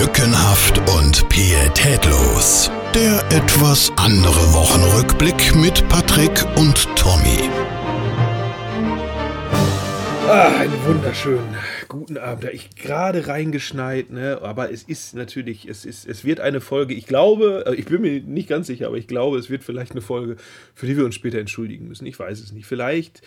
Lückenhaft und pietätlos. Der etwas andere Wochenrückblick mit Patrick und Tommy. Ah, einen wunderschönen guten Abend. Da ich gerade reingeschneit, ne? Aber es ist natürlich, es ist, es wird eine Folge. Ich glaube, äh, ich bin mir nicht ganz sicher, aber ich glaube, es wird vielleicht eine Folge, für die wir uns später entschuldigen müssen. Ich weiß es nicht. Vielleicht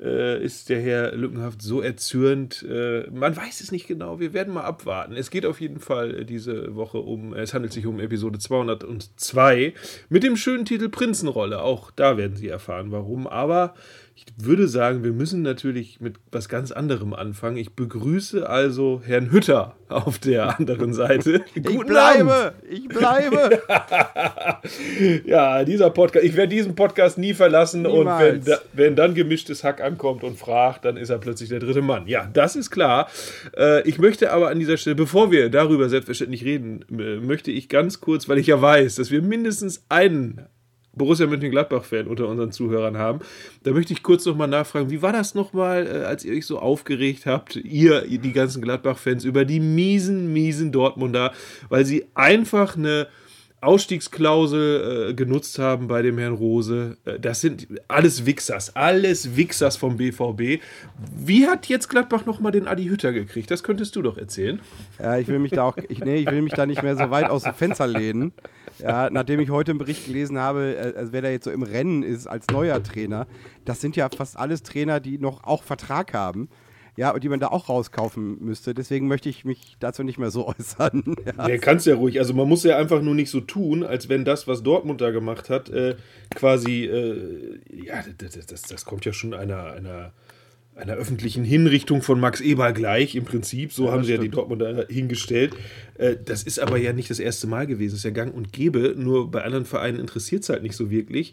äh, ist der Herr Lückenhaft so erzürnt. Äh, man weiß es nicht genau. Wir werden mal abwarten. Es geht auf jeden Fall diese Woche um, es handelt sich um Episode 202 mit dem schönen Titel Prinzenrolle. Auch da werden Sie erfahren, warum. Aber ich würde sagen, wir müssen natürlich mit was ganz anderem anfangen. Ich begrüße also Herrn Hütter auf der anderen Seite. ich bleibe, Abend. ich bleibe. ja, dieser Podcast, ich werde diesen Podcast nie verlassen Niemals. und wenn, wenn dann gemischtes Hack ankommt und fragt, dann ist er plötzlich der dritte Mann. Ja, das ist klar. Äh, ich möchte aber an dieser Stelle, bevor wir darüber selbstverständlich reden, möchte ich ganz kurz, weil ich ja weiß, dass wir mindestens einen Borussia Mönchengladbach-Fan unter unseren Zuhörern haben. Da möchte ich kurz nochmal nachfragen, wie war das nochmal, äh, als ihr euch so aufgeregt habt, ihr, die ganzen Gladbach-Fans, über die miesen, miesen Dortmunder, weil sie einfach eine Ausstiegsklausel äh, genutzt haben bei dem Herrn Rose. Äh, das sind alles Wichsers, alles Wichsers vom BVB. Wie hat jetzt Gladbach nochmal den Adi Hütter gekriegt? Das könntest du doch erzählen. Ja, ich will mich da auch, ich, nee, ich will mich da nicht mehr so weit aus dem Fenster lehnen. Ja, nachdem ich heute einen Bericht gelesen habe, äh, also wer da jetzt so im Rennen ist als neuer Trainer, das sind ja fast alles Trainer, die noch auch Vertrag haben. Ja, und die man da auch rauskaufen müsste. Deswegen möchte ich mich dazu nicht mehr so äußern. Ja, ja kannst ja ruhig. Also man muss ja einfach nur nicht so tun, als wenn das, was Dortmund da gemacht hat, äh, quasi, äh, ja, das, das, das, kommt ja schon einer, einer einer öffentlichen Hinrichtung von Max Eber gleich im Prinzip. So ja, haben sie stimmt. ja die Dortmunder hingestellt. Äh, das ist aber ja nicht das erste Mal gewesen. Das ist ja gang und gäbe. Nur bei anderen Vereinen interessiert es halt nicht so wirklich.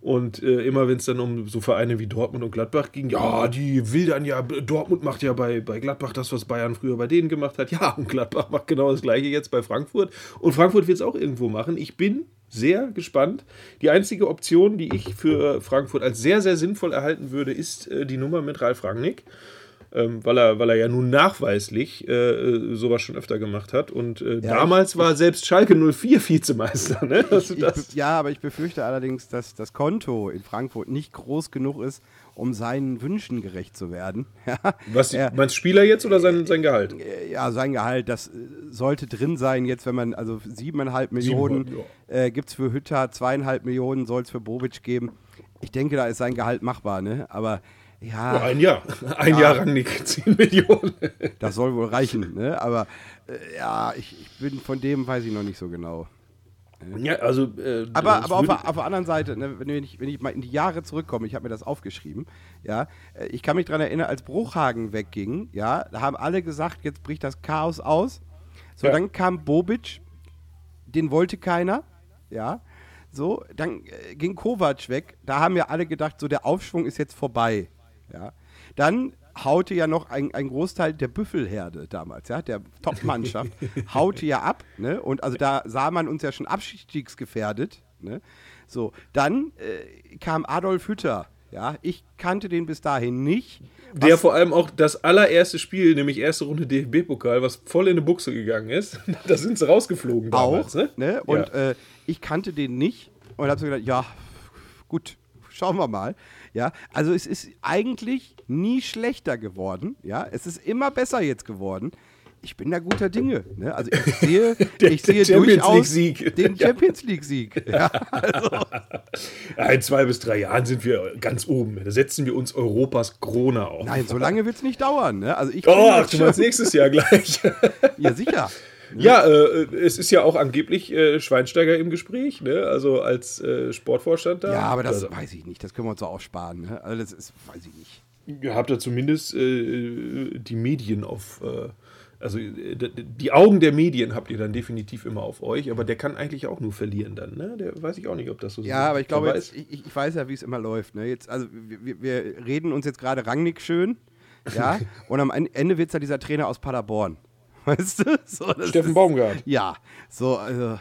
Und äh, immer wenn es dann um so Vereine wie Dortmund und Gladbach ging, ja, die will dann ja, Dortmund macht ja bei, bei Gladbach das, was Bayern früher bei denen gemacht hat. Ja, und Gladbach macht genau das gleiche jetzt bei Frankfurt. Und Frankfurt wird es auch irgendwo machen. Ich bin sehr gespannt. Die einzige Option, die ich für Frankfurt als sehr, sehr sinnvoll erhalten würde, ist äh, die Nummer mit Ralf Rangnick. Ähm, weil, er, weil er ja nun nachweislich äh, sowas schon öfter gemacht hat. Und äh, ja, damals ich, war ich, selbst Schalke 04 Vizemeister. Ne? Ich, ja, aber ich befürchte allerdings, dass das Konto in Frankfurt nicht groß genug ist, um seinen Wünschen gerecht zu werden. Was, er, meinst Spieler jetzt oder sein, sein Gehalt? Äh, ja, sein Gehalt, das äh, sollte drin sein jetzt, wenn man, also siebeneinhalb Millionen ja. äh, gibt es für Hütter, zweieinhalb Millionen soll es für Bobic geben. Ich denke, da ist sein Gehalt machbar, ne? aber ja. ja ein Jahr. Ein ja, Jahr Rangnick, 10 Millionen. Das soll wohl reichen, ne? aber äh, ja, ich, ich bin von dem, weiß ich noch nicht so genau. Ja, also. Äh, aber aber auf, auf, der anderen Seite, ne, wenn, ich, wenn ich mal in die Jahre zurückkomme, ich habe mir das aufgeschrieben, ja, äh, ich kann mich daran erinnern, als Bruchhagen wegging, ja, da haben alle gesagt, jetzt bricht das Chaos aus. So, ja. dann kam Bobic, den wollte keiner, ja. So, dann äh, ging Kovac weg, da haben ja alle gedacht, so der Aufschwung ist jetzt vorbei, ja. Dann haute ja noch ein, ein Großteil der Büffelherde damals, ja, der Top-Mannschaft, haute ja ab, ne? Und also da sah man uns ja schon abstiegsgefährdet, ne? So, dann äh, kam Adolf Hütter, ja, ich kannte den bis dahin nicht. Der vor allem auch das allererste Spiel, nämlich erste Runde DFB-Pokal, was voll in eine Buchse gegangen ist, da sind sie rausgeflogen damals, auch, ne? ne? Und ja. äh, ich kannte den nicht und habe so gedacht, ja, gut, schauen wir mal. Ja, also es ist eigentlich nie schlechter geworden. Ja, es ist immer besser jetzt geworden. Ich bin da guter Dinge. Ne? Also ich sehe, der, ich sehe durchaus den Champions League Sieg. Ja, also. In zwei bis drei Jahren sind wir ganz oben. Da setzen wir uns Europas Krone auf. Nein, so lange wird es nicht dauern. Ne? Also ich oh, ach, du meinst nächstes Jahr gleich. ja, sicher. Ja, äh, es ist ja auch angeblich äh, Schweinsteiger im Gespräch, ne? also als äh, Sportvorstand da. Ja, aber das also, weiß ich nicht, das können wir uns auch sparen. Ne? Also das ist, weiß ich nicht. Ihr habt da zumindest äh, die Medien auf, äh, also äh, die Augen der Medien habt ihr dann definitiv immer auf euch, aber der kann eigentlich auch nur verlieren dann, ne? Der weiß ich auch nicht, ob das so ist. Ja, aber ich glaube, jetzt, ich, ich, weiß ja, wie es immer läuft. Ne? Jetzt, also wir, wir reden uns jetzt gerade Rangnick schön, ja, und am Ende wird es ja dieser Trainer aus Paderborn. Weißt du? So, Steffen Baumgart. Ja, so, also.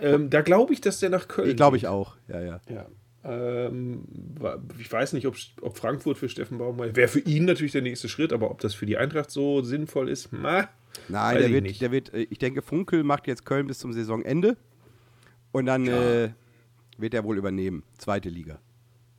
Ähm, da glaube ich, dass der nach Köln. Glaube ich auch, ja, ja. ja. Ähm, ich weiß nicht, ob, ob Frankfurt für Steffen Baumgart wäre für ihn natürlich der nächste Schritt, aber ob das für die Eintracht so sinnvoll ist, na. Nein, der ich wird, nicht. der wird, äh, ich denke, Funkel macht jetzt Köln bis zum Saisonende und dann Ja. äh, wird er wohl übernehmen. Zweite Liga.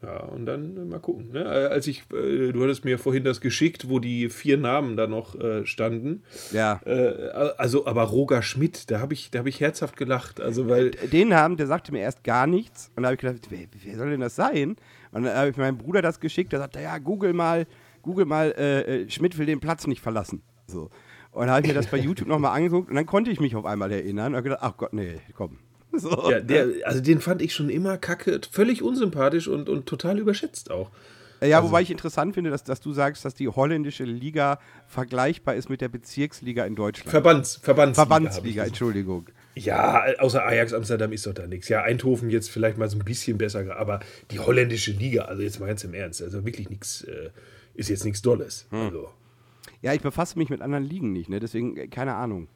Ja, und dann äh, mal gucken. Ne? Äh, Als ich, äh, du hattest mir vorhin das geschickt, wo die vier Namen da noch äh, standen. Ja. Äh, also, aber Roger Schmidt, da habe ich, da hab ich herzhaft gelacht. Also, weil, Den haben, der sagte mir erst gar nichts. Und da habe ich gedacht, wer, wer soll denn das sein? Und dann habe ich meinem Bruder das geschickt, der sagte, ja, google mal, google mal, äh, Schmidt will den Platz nicht verlassen. So. Und dann habe ich mir das bei YouTube nochmal angeguckt und dann konnte ich mich auf einmal erinnern und habe gedacht, ach Gott, nee, komm. So. ja, der, also den fand ich schon immer kacke, völlig unsympathisch und, und total überschätzt auch. Ja, Also wobei ich interessant finde, dass, dass du sagst, dass die holländische Liga vergleichbar ist mit der Bezirksliga in Deutschland. Verbands, Verbandsliga. Verbandsliga, Entschuldigung. Ja, außer Ajax Amsterdam ist doch da nichts. Ja, Eindhoven jetzt vielleicht mal so ein bisschen besser, aber die holländische Liga, also jetzt mal ganz im Ernst, also wirklich nichts, äh, ist jetzt nichts Dolles. Hm. Also. Ja, ich befasse mich mit anderen Ligen nicht, ne? deswegen äh, keine Ahnung.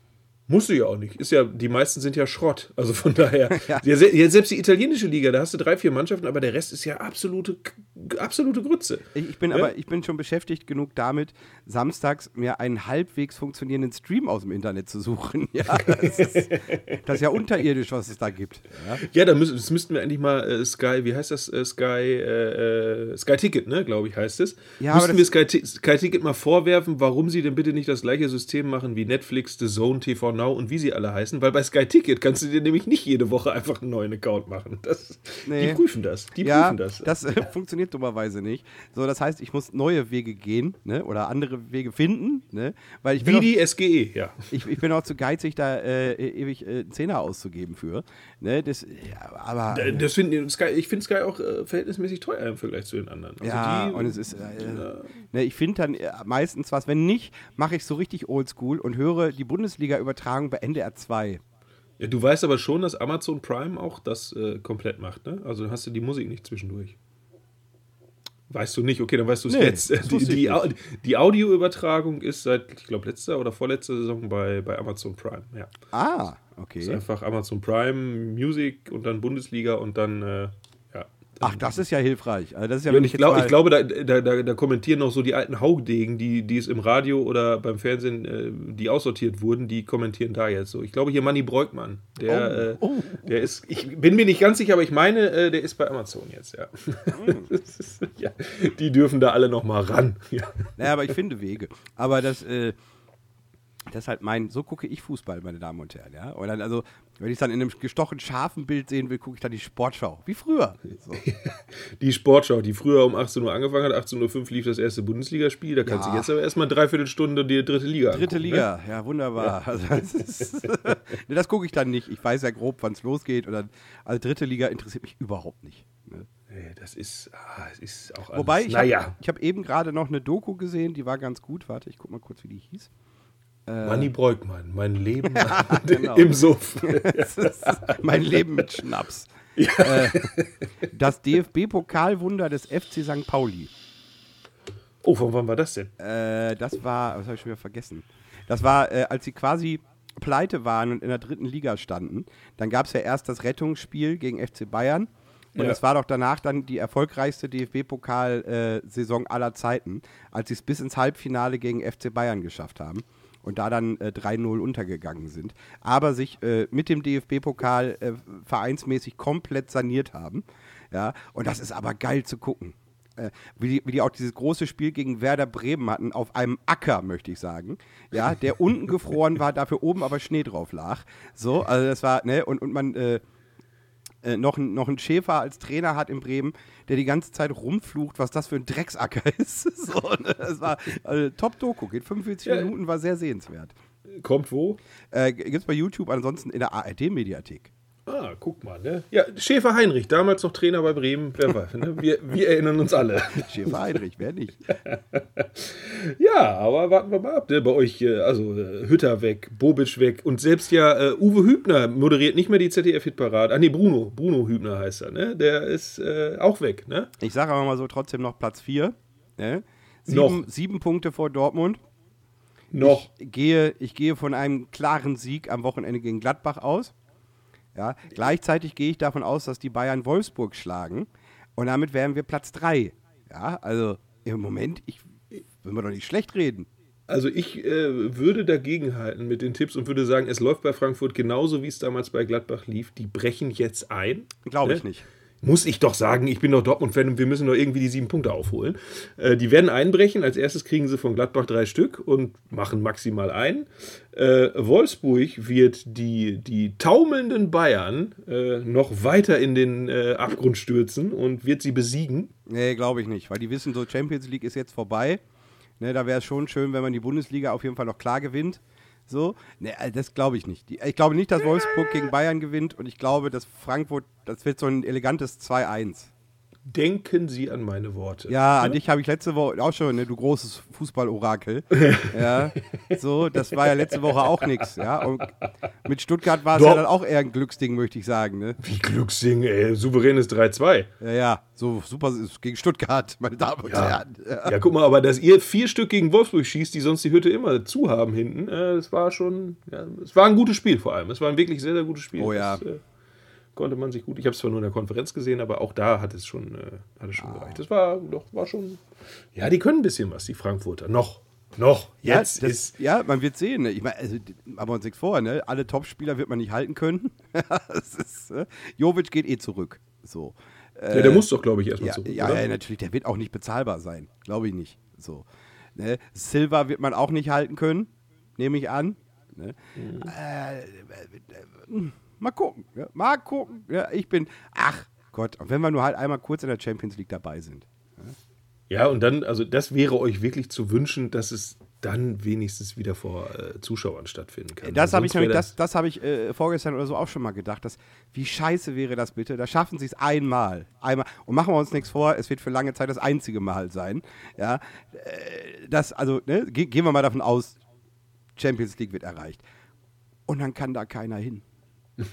Musst du ja auch nicht. Ist ja, die meisten sind ja Schrott. Also von daher. Ja. ja. se- ja, selbst die italienische Liga, da hast du drei, vier Mannschaften, aber der Rest ist ja absolute, absolute Grütze. Ich, ich bin Ja? aber ich bin schon beschäftigt genug damit, samstags mir einen halbwegs funktionierenden Stream aus dem Internet zu suchen. Ja, das, ist, das ist ja unterirdisch, was es da gibt. Ja? Ja, da müssen, das müssten wir endlich mal äh, Sky, wie heißt das? Äh, Sky, äh, äh, Sky Ticket, ne, glaube ich, heißt es. Ja, müssten wir Sky, Sky Ticket mal vorwerfen, warum sie denn bitte nicht das gleiche System machen wie Netflix, The Zone, TV Now und wie sie alle heißen, weil bei Sky Ticket kannst du dir nämlich nicht jede Woche einfach einen neuen Account machen. Das, Nee. Die prüfen das. Die ja, prüfen das. das äh, funktioniert dummerweise nicht. So, das heißt, ich muss neue Wege gehen ne? oder andere Wege finden, ne? weil ich wie auch, die SGE, ja. ich, ich bin auch zu geizig, da äh, ewig äh, Zehner auszugeben für. Ne? Das, ja, aber Äh, Das find, Sky, ich finde Sky auch äh, verhältnismäßig teuer im Vergleich zu den anderen. Also Ja, die, und es ist. Äh, ne, ich finde dann äh, meistens was. Wenn nicht, mache ich so richtig oldschool und höre die Bundesliga-Übertragung bei NDR 2. ja, du weißt aber schon, dass Amazon Prime auch das äh, komplett macht, ne? Also dann hast du die Musik nicht zwischendurch. Weißt du nicht, okay, dann weißt du es Nee, jetzt. das Die, die, die Audioübertragung ist seit, ich glaube, letzter oder vorletzter Saison bei, bei Amazon Prime. Ja. Ah, Ist okay. einfach Amazon Prime, Music und dann Bundesliga und dann, äh. Ach, das ist ja hilfreich. Also das ist ja Ja, ich, glaub, ich glaube, da, da, da, da kommentieren noch so die alten Haugdegen, die, die es im Radio oder beim Fernsehen, äh, die aussortiert wurden, die kommentieren da jetzt so. Ich glaube hier Manny Breukmann, der, Oh. Äh, der ist, ich bin mir nicht ganz sicher, aber ich meine, äh, der ist bei Amazon jetzt, ja. Ist, ja die dürfen da alle noch mal ran. Ja. Naja, aber ich finde Wege. Aber das, äh, das ist halt mein, so gucke ich Fußball, meine Damen und Herren, ja. Und dann, also, wenn ich es dann in einem gestochen scharfen Bild sehen will, gucke ich dann die Sportschau. Wie früher. So. Die Sportschau, die früher um 18 Uhr angefangen hat, 18.05 Uhr lief das erste Bundesligaspiel, da kannst Ja. du jetzt aber erstmal eine Dreiviertelstunde die dritte Liga Dritte angucken, Ne? Liga, ja, wunderbar. Also, das ist- das gucke ich dann nicht. Ich weiß ja grob, wann es losgeht. Und dann, also dritte Liga interessiert mich überhaupt nicht. Ne? Nee, das ist, ah, es ist auch alles, Wobei, ich naja, habe hab eben gerade noch eine Doku gesehen, die war ganz gut. Warte, ich guck mal kurz, wie die hieß. Manny Breukmann, mein Leben genau. im Suff. Mein Leben mit Schnaps. Äh, das DFB-Pokalwunder des FC St. Pauli. Oh, von wann war das denn? Äh, das war, was habe ich schon wieder vergessen? Das war, äh, als sie quasi pleite waren und in der dritten Liga standen. Dann gab es ja erst das Rettungsspiel gegen FC Bayern. Und Ja. das war doch danach dann die erfolgreichste DFB-Pokal-Saison aller Zeiten, als sie es bis ins Halbfinale gegen FC Bayern geschafft haben und da dann äh, 3-0 untergegangen sind. Aber sich äh, mit dem DFB-Pokal äh, vereinsmäßig komplett saniert haben. Ja, und das ist aber geil zu gucken äh, wie, die, wie die auch dieses große Spiel gegen Werder Bremen hatten, auf einem Acker, möchte ich sagen. Ja, der unten gefroren war, dafür oben aber Schnee drauf lag. So, also das war, ne, und, und man äh, äh, noch, ein- noch einen Schäfer als Trainer hat in Bremen, der die ganze Zeit rumflucht, was das für ein Drecksacker ist. so, ne, das war also, Top-Doku, geht 45 Ja. Minuten, war sehr sehenswert. Kommt wo? Äh, gibt's bei YouTube, ansonsten in der ARD-Mediathek. Ah, guck mal, ne? Ja, Schäfer Heinrich, damals noch Trainer bei Bremen, wer weiß, ne? wir, wir erinnern uns alle. Schäfer Heinrich, wer nicht? Ja, aber warten wir mal ab, ne? Bei euch, äh, also äh, Hütter weg, Bobic weg und selbst ja äh, Uwe Hübner moderiert nicht mehr die ZDF-Hitparade. Ah, nee, Bruno, Bruno Hübner heißt er, ne? Der ist äh, auch weg, ne? Ich sage aber mal so, trotzdem noch Platz 4. Ne? Noch. Sieben, sieben Punkte vor Dortmund. Noch. Ich gehe, ich gehe von einem klaren Sieg am Wochenende gegen Gladbach aus. Ja, gleichzeitig gehe ich davon aus, dass die Bayern Wolfsburg schlagen. Und damit wären wir Platz 3. Ja, also im Moment, ich will mir doch nicht schlecht reden. Also ich äh, würde dagegenhalten mit den Tipps und würde sagen, es läuft bei Frankfurt genauso, wie es damals bei Gladbach lief. Die brechen jetzt ein. Glaube ich Ne? nicht. Muss ich doch sagen, ich bin doch Dortmund-Fan und wir müssen doch irgendwie die sieben Punkte aufholen. Äh, die werden einbrechen. Als erstes kriegen sie von Gladbach drei Stück und machen maximal ein. Äh, Wolfsburg wird die, die taumelnden Bayern äh, noch weiter in den äh, Abgrund stürzen und wird sie besiegen. Nee, glaube ich nicht, weil die wissen, so Champions League ist jetzt vorbei. Ne, da wäre es schon schön, wenn man die Bundesliga auf jeden Fall noch klar gewinnt. So, ne, also das glaube ich nicht. Ich glaube nicht, dass Wolfsburg gegen Bayern gewinnt und ich glaube, dass Frankfurt, das wird so ein elegantes 2-1. Denken Sie an meine Worte. Ja, an dich habe ich letzte Woche auch schon, ne, du großes Fußballorakel. ja, so, das war ja letzte Woche auch nichts. Ja, und mit Stuttgart war es ja dann auch eher ein Glücksding, möchte ich sagen. Ne? Wie Glückssing, ey. Souveränes 3-2. Ja, ja, so super ist gegen Stuttgart, meine Damen und Ja. Herren. Ja. Ja, guck mal, aber dass ihr vier Stück gegen Wolfsburg schießt, die sonst die Hütte immer zu haben hinten, äh, das war schon, ja, es war ein gutes Spiel vor allem. Es war ein wirklich sehr, sehr gutes Spiel. Oh ja. Das, äh, konnte man sich gut, ich habe es zwar nur in der Konferenz gesehen, aber auch da hat es schon, äh, hat es schon Ah. gereicht. Das war doch, war schon, ja, die können ein bisschen was, die Frankfurter. Noch, noch. Jetzt ja, das, ist, ja, man wird sehen. Ne? Ich meine, also, machen wir uns nichts vor, ne? Alle Topspieler wird man nicht halten können. ist, äh, Jovic geht eh zurück. So. ja, der muss doch, glaube ich, erstmal Ja, zurück. ja, ja, natürlich, der wird auch nicht bezahlbar sein. Glaube ich nicht. So. Ne? Silva wird man auch nicht halten können, nehme ich an. Ne? Äh, äh, äh, mal gucken. Ja? Mal gucken. Ja, ich bin, ach Gott, und wenn wir nur halt einmal kurz in der Champions League dabei sind. Ja, und dann, also das wäre euch wirklich zu wünschen, dass es dann wenigstens wieder vor äh, Zuschauern stattfinden kann. Das habe ich, nämlich- das, das hab ich äh, vorgestern oder so auch schon mal gedacht. Dass, wie scheiße wäre das bitte? Da schaffen sie es einmal. einmal. Und machen wir uns nichts vor, es wird für lange Zeit das einzige Mal sein. Ja, äh, das, also, ne, ge gehen wir mal davon aus, Champions League wird erreicht. Und dann kann da keiner hin.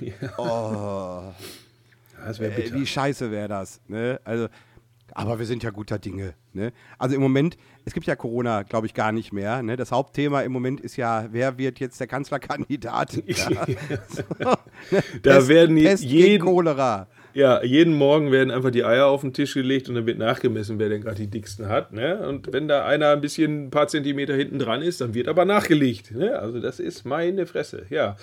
Ja, das wäre Äh, bitter. wie scheiße wäre das? Ne? Also, aber wir sind ja guter Dinge. Ne? Also im Moment, es gibt ja Corona, glaube ich, gar nicht mehr. Ne? Das Hauptthema im Moment ist ja, wer wird jetzt der Kanzlerkandidat? Ja. So, ne? Da Pest- werden je- Pest gegen jeden- Cholera. Ja, jeden Morgen werden einfach die Eier auf den Tisch gelegt und dann wird nachgemessen, wer denn gerade die dicksten hat. Ne? Und wenn da einer ein bisschen ein paar Zentimeter hinten dran ist, dann wird aber nachgelegt. Ne? Also das ist meine Fresse, ja.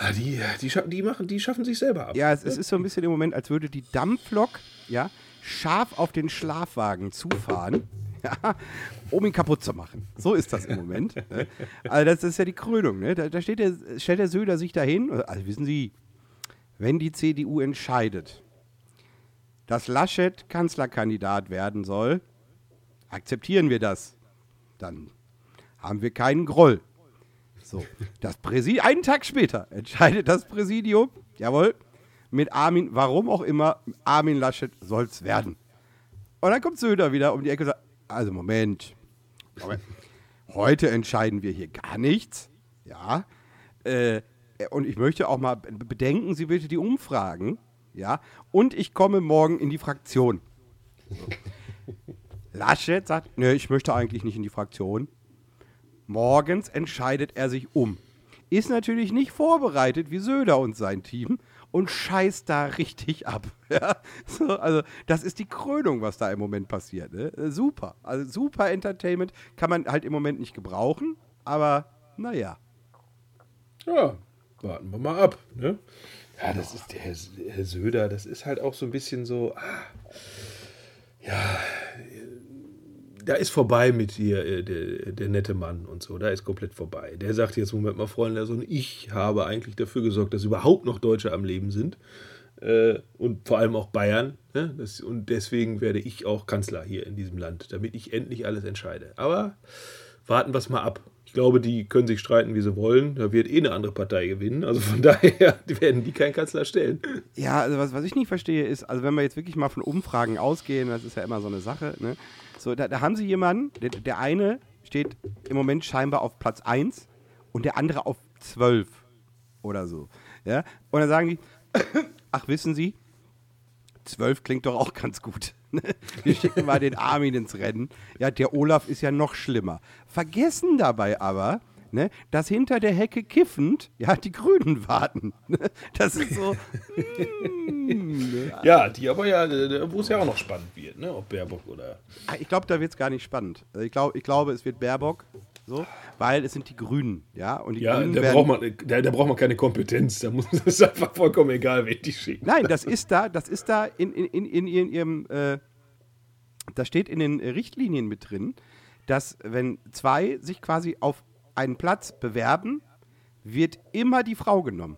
Ja, Die, die, die, machen, die schaffen sich selber ab. Ja, es, es ist so ein bisschen im Moment, als würde die Dampflok ja, scharf auf den Schlafwagen zufahren, ja, um ihn kaputt zu machen. So ist das im Moment. Ne? Also das ist ja die Krönung. Ne? Da, da steht der, stellt der Söder sich dahin. Also wissen Sie, wenn die CDU entscheidet, dass Laschet Kanzlerkandidat werden soll, akzeptieren wir das. Dann haben wir keinen Groll. So, das Präsidium, einen Tag später entscheidet das Präsidium, jawohl, mit Armin, warum auch immer, Armin Laschet soll es werden. Und dann kommt Söder wieder um die Ecke und sagt, also Moment, Moment. heute entscheiden wir hier gar nichts, ja, äh, und ich möchte auch mal bedenken, Sie bitte die Umfragen, ja, und ich komme morgen in die Fraktion. Laschet sagt, nee, ich möchte eigentlich nicht in die Fraktion. Morgens entscheidet er sich um. Ist natürlich nicht vorbereitet wie Söder und sein Team und scheißt da richtig ab. Ja, so, also das ist die Krönung, was da im Moment passiert. Ne? Äh, Super. Also super Entertainment kann man halt im Moment nicht gebrauchen, aber naja. Ja, warten wir mal ab. Ne? Ja, das ist der Herr, Söder, das ist halt auch so ein bisschen so, ah, ja, da ist vorbei mit hier äh, der, der nette Mann und so, da ist komplett vorbei. Der sagt jetzt, Moment mal, Freunde, also ich habe eigentlich dafür gesorgt, dass überhaupt noch Deutsche am Leben sind. Äh, und vor allem auch Bayern. Ne? Das, und deswegen werde ich auch Kanzler hier in diesem Land, damit ich endlich alles entscheide. Aber warten wir es mal ab. Ich glaube, die können sich streiten, wie sie wollen. Da wird eh eine andere Partei gewinnen. Also von daher werden die keinen Kanzler stellen. Ja, also was, was ich nicht verstehe ist, also wenn wir jetzt wirklich mal von Umfragen ausgehen, das ist ja immer so eine Sache, ne? So, da, da haben sie jemanden, der, der eine steht im Moment scheinbar auf Platz 1 und der andere auf 12 oder so. Ja? Und dann sagen die, ach wissen Sie, 12 klingt doch auch ganz gut. ne? Wir schicken mal den Armin ins Rennen. Ja, der Olaf ist ja noch schlimmer. Vergessen dabei aber, ne, dass hinter der Hecke kiffend, ja, die Grünen warten. Ne? Das ist so. mm, Ja, die aber ja, äh, wo es ja auch noch spannend wird, ne? Ob Baerbock oder. Ah, Ich glaube, da wird es gar nicht spannend. Also Ich, glaub, ich glaube, es wird Baerbock, so, weil es sind die Grünen, ja. Und die Ja, Grünen da braucht, man, da, da braucht man keine Kompetenz. Da muss, das ist einfach vollkommen egal, wen die schicken. Nein, das ist da, das ist da in, in, in, in, in ihrem, äh, da steht in den äh, Richtlinien mit drin, dass wenn zwei sich quasi auf einen Platz bewerben, wird immer die Frau genommen.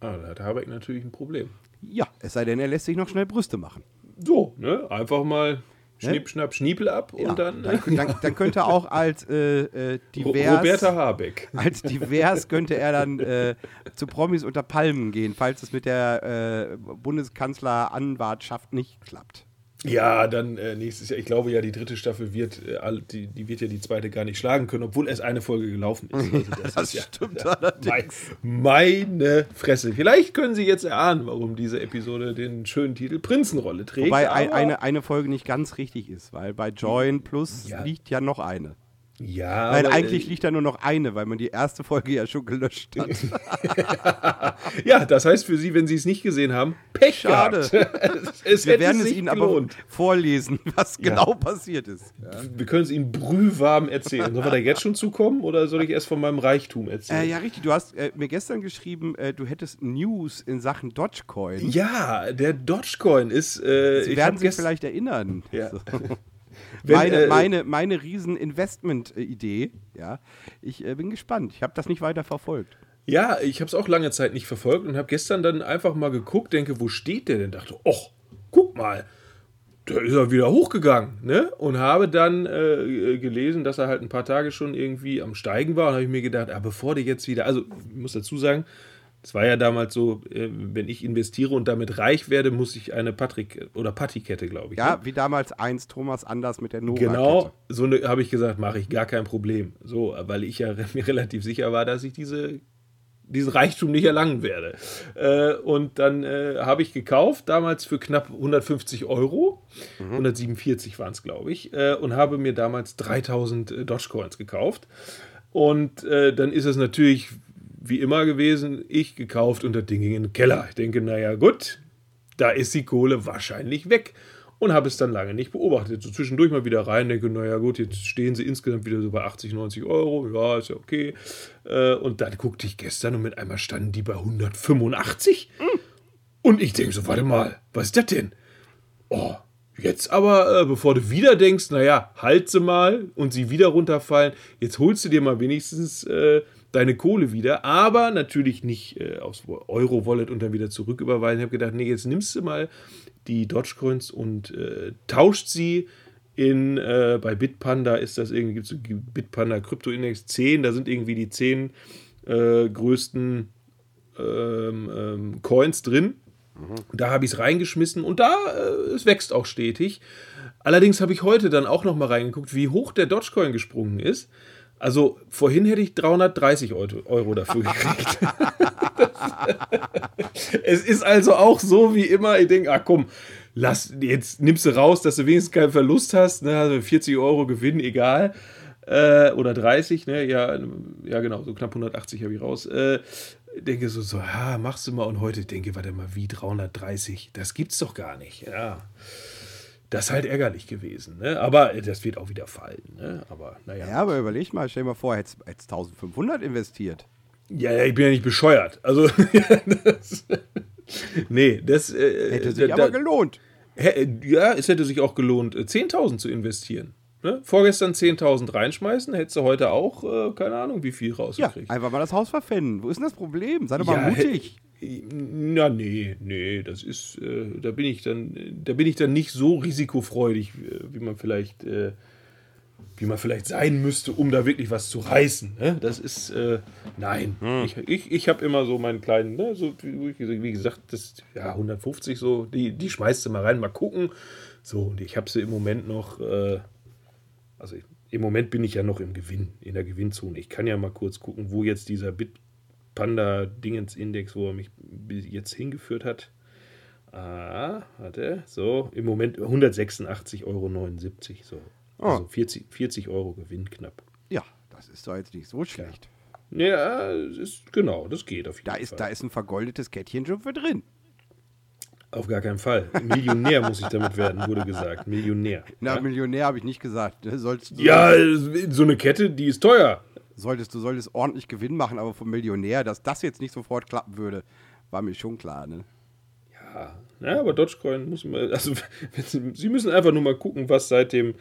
Ah, da hat Habeck natürlich ein Problem. Ja, es sei denn, er lässt sich noch schnell Brüste machen. So, ne? Einfach mal Schnipp, Schnapp, Schniepel ab und Ja, dann. dann, dann, dann könnte er auch als äh, äh, divers, Roberta Habeck. als divers könnte er dann äh, zu Promis unter Palmen gehen, falls es mit der äh, Bundeskanzleranwartschaft nicht klappt. Ja, dann äh, nächstes Jahr. Ich glaube ja, die dritte Staffel wird, äh, die, die wird ja die zweite gar nicht schlagen können, obwohl erst eine Folge gelaufen ist. Also das, Das ist stimmt ja, allerdings. Mein, meine Fresse. Vielleicht können Sie jetzt erahnen, warum diese Episode den schönen Titel Prinzenrolle trägt. Wobei ein, eine, eine Folge nicht ganz richtig ist, weil bei Join Plus Ja. liegt ja noch eine. Ja, Nein, aber, eigentlich äh, liegt da nur noch eine, weil man die erste Folge ja schon gelöscht hat. Ja, das heißt für Sie, wenn Sie es nicht gesehen haben, Pech Schade. es es Wir werden es Ihnen aber gelohnt. vorlesen, was genau passiert ist. Wir können es Ihnen brühwarm erzählen. Sollen wir da jetzt schon zukommen oder soll ich erst von meinem Reichtum Äh, erzählen? ja, richtig. Du hast äh, mir gestern geschrieben, äh, du hättest News in Sachen Dogecoin. Ja, der Dogecoin ist. Äh, Sie werden sich vielleicht erinnern. Ja. So. Wenn, meine, äh, meine, meine riesen Investment-Idee, ja. Ich äh, bin gespannt. Ich habe das nicht weiter verfolgt. Ja, ich habe es auch lange Zeit nicht verfolgt und habe gestern dann einfach mal geguckt, denke, wo steht der denn? Dachte, och, guck mal, da ist er wieder hochgegangen, ne? Und habe dann äh, gelesen, dass er halt ein paar Tage schon irgendwie am Steigen war und habe ich mir gedacht, ah, bevor der jetzt wieder, also ich muss dazu sagen, es war ja damals so, äh, wenn ich investiere und damit reich werde, muss ich eine Patrick oder Patty-Kette, glaube ich. Ja, ne? wie damals einst Thomas Anders mit der Nora. Genau, so eine habe ich gesagt, mache ich gar kein Problem. So, weil ich ja mir relativ sicher war, dass ich diese, diesen Reichtum nicht erlangen werde. Äh, und dann äh, habe ich gekauft, damals für knapp 150 Euro, 147 waren es, glaube ich, äh, und habe mir damals 3000 Dogecoins gekauft. Und äh, dann ist es natürlich wie immer gewesen, ich gekauft und das Ding ging in den Keller. Ich denke, naja, gut, da ist die Kohle wahrscheinlich weg. Und habe es dann lange nicht beobachtet. So zwischendurch mal wieder rein, denke, naja gut, jetzt stehen sie insgesamt wieder so bei 80, 90 Euro. Ja, ist ja okay. Äh, Und dann guckte ich gestern und mit einmal standen die bei 185. Und ich denke so, warte mal, was ist das denn? Oh, jetzt aber, äh, bevor du wieder denkst, naja, halt sie mal und sie wieder runterfallen, jetzt holst du dir mal wenigstens äh, deine Kohle wieder, aber natürlich nicht äh, aufs Euro-Wallet und dann wieder zurücküberweisen. Ich habe gedacht, nee, jetzt nimmst du mal die Dogecoins und äh, tauscht sie in, äh, bei Bitpanda ist das irgendwie, gibt es Bitpanda Kryptoindex 10, da sind irgendwie die 10 äh, größten ähm, ähm, Coins drin. Da habe ich es reingeschmissen und da, äh, es wächst auch stetig. Allerdings habe ich heute dann auch noch mal reingeguckt, wie hoch der Dogecoin gesprungen ist. Also vorhin hätte ich 330 Euro, dafür gekriegt. es ist also auch so wie immer, ich denke, ach komm, lass, jetzt nimmst du raus, dass du wenigstens keinen Verlust hast, ne? also 40 Euro Gewinn, egal. Äh, oder 30, ne? Ja, ja, genau, so knapp 180 habe ich raus. Äh, denke so, so, ja, machst du mal und heute denke, warte mal, wie 330? Das gibt's doch gar nicht. Ja. Das ist halt ärgerlich gewesen, ne? Aber das wird auch wieder fallen, ne? Aber naja. Ja, aber überleg mal, stell dir mal vor, hättest du 1500 investiert. Ja, ja, ich bin ja nicht bescheuert. Also, das, nee, das äh, Hätte sich da- aber gelohnt. Hä- Ja, es hätte sich auch gelohnt, äh, 10.000 zu investieren. Ne? Vorgestern 10.000 reinschmeißen, hättest du heute auch, äh, keine Ahnung, wie viel Ja, rausgekriegt. einfach mal das Haus verpfänden. Wo ist denn das Problem? Sei doch mal Ja, mutig. hä- Na, nee, nee, das ist, äh, da bin ich dann, da bin ich dann nicht so risikofreudig, äh, wie man vielleicht, äh, wie man vielleicht sein müsste, um da wirklich was zu reißen. Ne? Das ist, äh, nein. Ich, ich, ich habe immer so meinen kleinen, ne, so wie, wie gesagt, das, ja, 150 so, die, die schmeißt du mal rein, mal gucken. So, und ich habe sie im Moment noch, äh, also ich, im Moment bin ich ja noch im Gewinn, in der Gewinnzone. Ich kann ja mal kurz gucken, wo jetzt dieser Bitpanda-Dingens-Index, wo er mich bis jetzt hingeführt hat. Ah, warte, so, im Moment 186,79 Euro. So. Also 40, 40 Euro Gewinn knapp. Ja, das ist doch jetzt nicht so schlecht. Ja, es ist, genau, das geht auf jeden Da Fall. ist, da ist ein vergoldetes Kettchen schon für drin. Auf gar keinen Fall. Millionär muss ich damit werden, wurde gesagt. Millionär. Na, ja? Millionär habe ich nicht gesagt. Ne? Sollst du, ja, so eine Kette, die ist teuer. Solltest, du solltest ordentlich Gewinn machen, aber vom Millionär, dass das jetzt nicht sofort klappen würde, war mir schon klar. Ne? Ja, ja aber Dogecoin muss man, also Sie, Sie müssen einfach nur mal gucken, was seit dem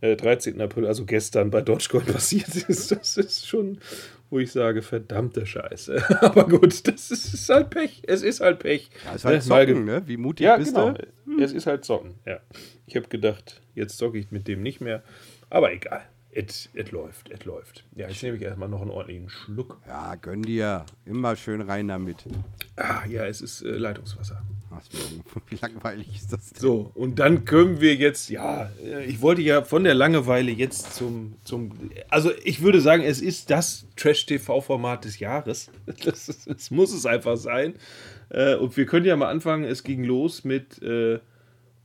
äh, 13. April, also gestern bei Dogecoin passiert ist. Das ist schon, wo ich sage, verdammte Scheiße. Aber gut, das ist, ist halt Pech. Es ist halt Pech. Ja, ist halt Ne, ge- Zocken, ne? Wie mutig Ja, bist genau. du? Es ist halt Zocken, ja. Ich habe gedacht, jetzt zocke ich mit dem nicht mehr. Aber egal. Es es läuft, es läuft. Ja, jetzt nehme ich erstmal noch einen ordentlichen Schluck. Ja, gönn dir. Immer schön rein damit. Ah, ja, es ist äh, Leitungswasser. Wie langweilig ist das denn? So, und dann können wir jetzt, ja, äh, ich wollte ja von der Langeweile jetzt zum, zum also ich würde sagen, es ist das Trash-TV-Format des Jahres. Das, ist- das muss es einfach sein. Äh, Und wir können ja mal anfangen, es ging los mit, äh,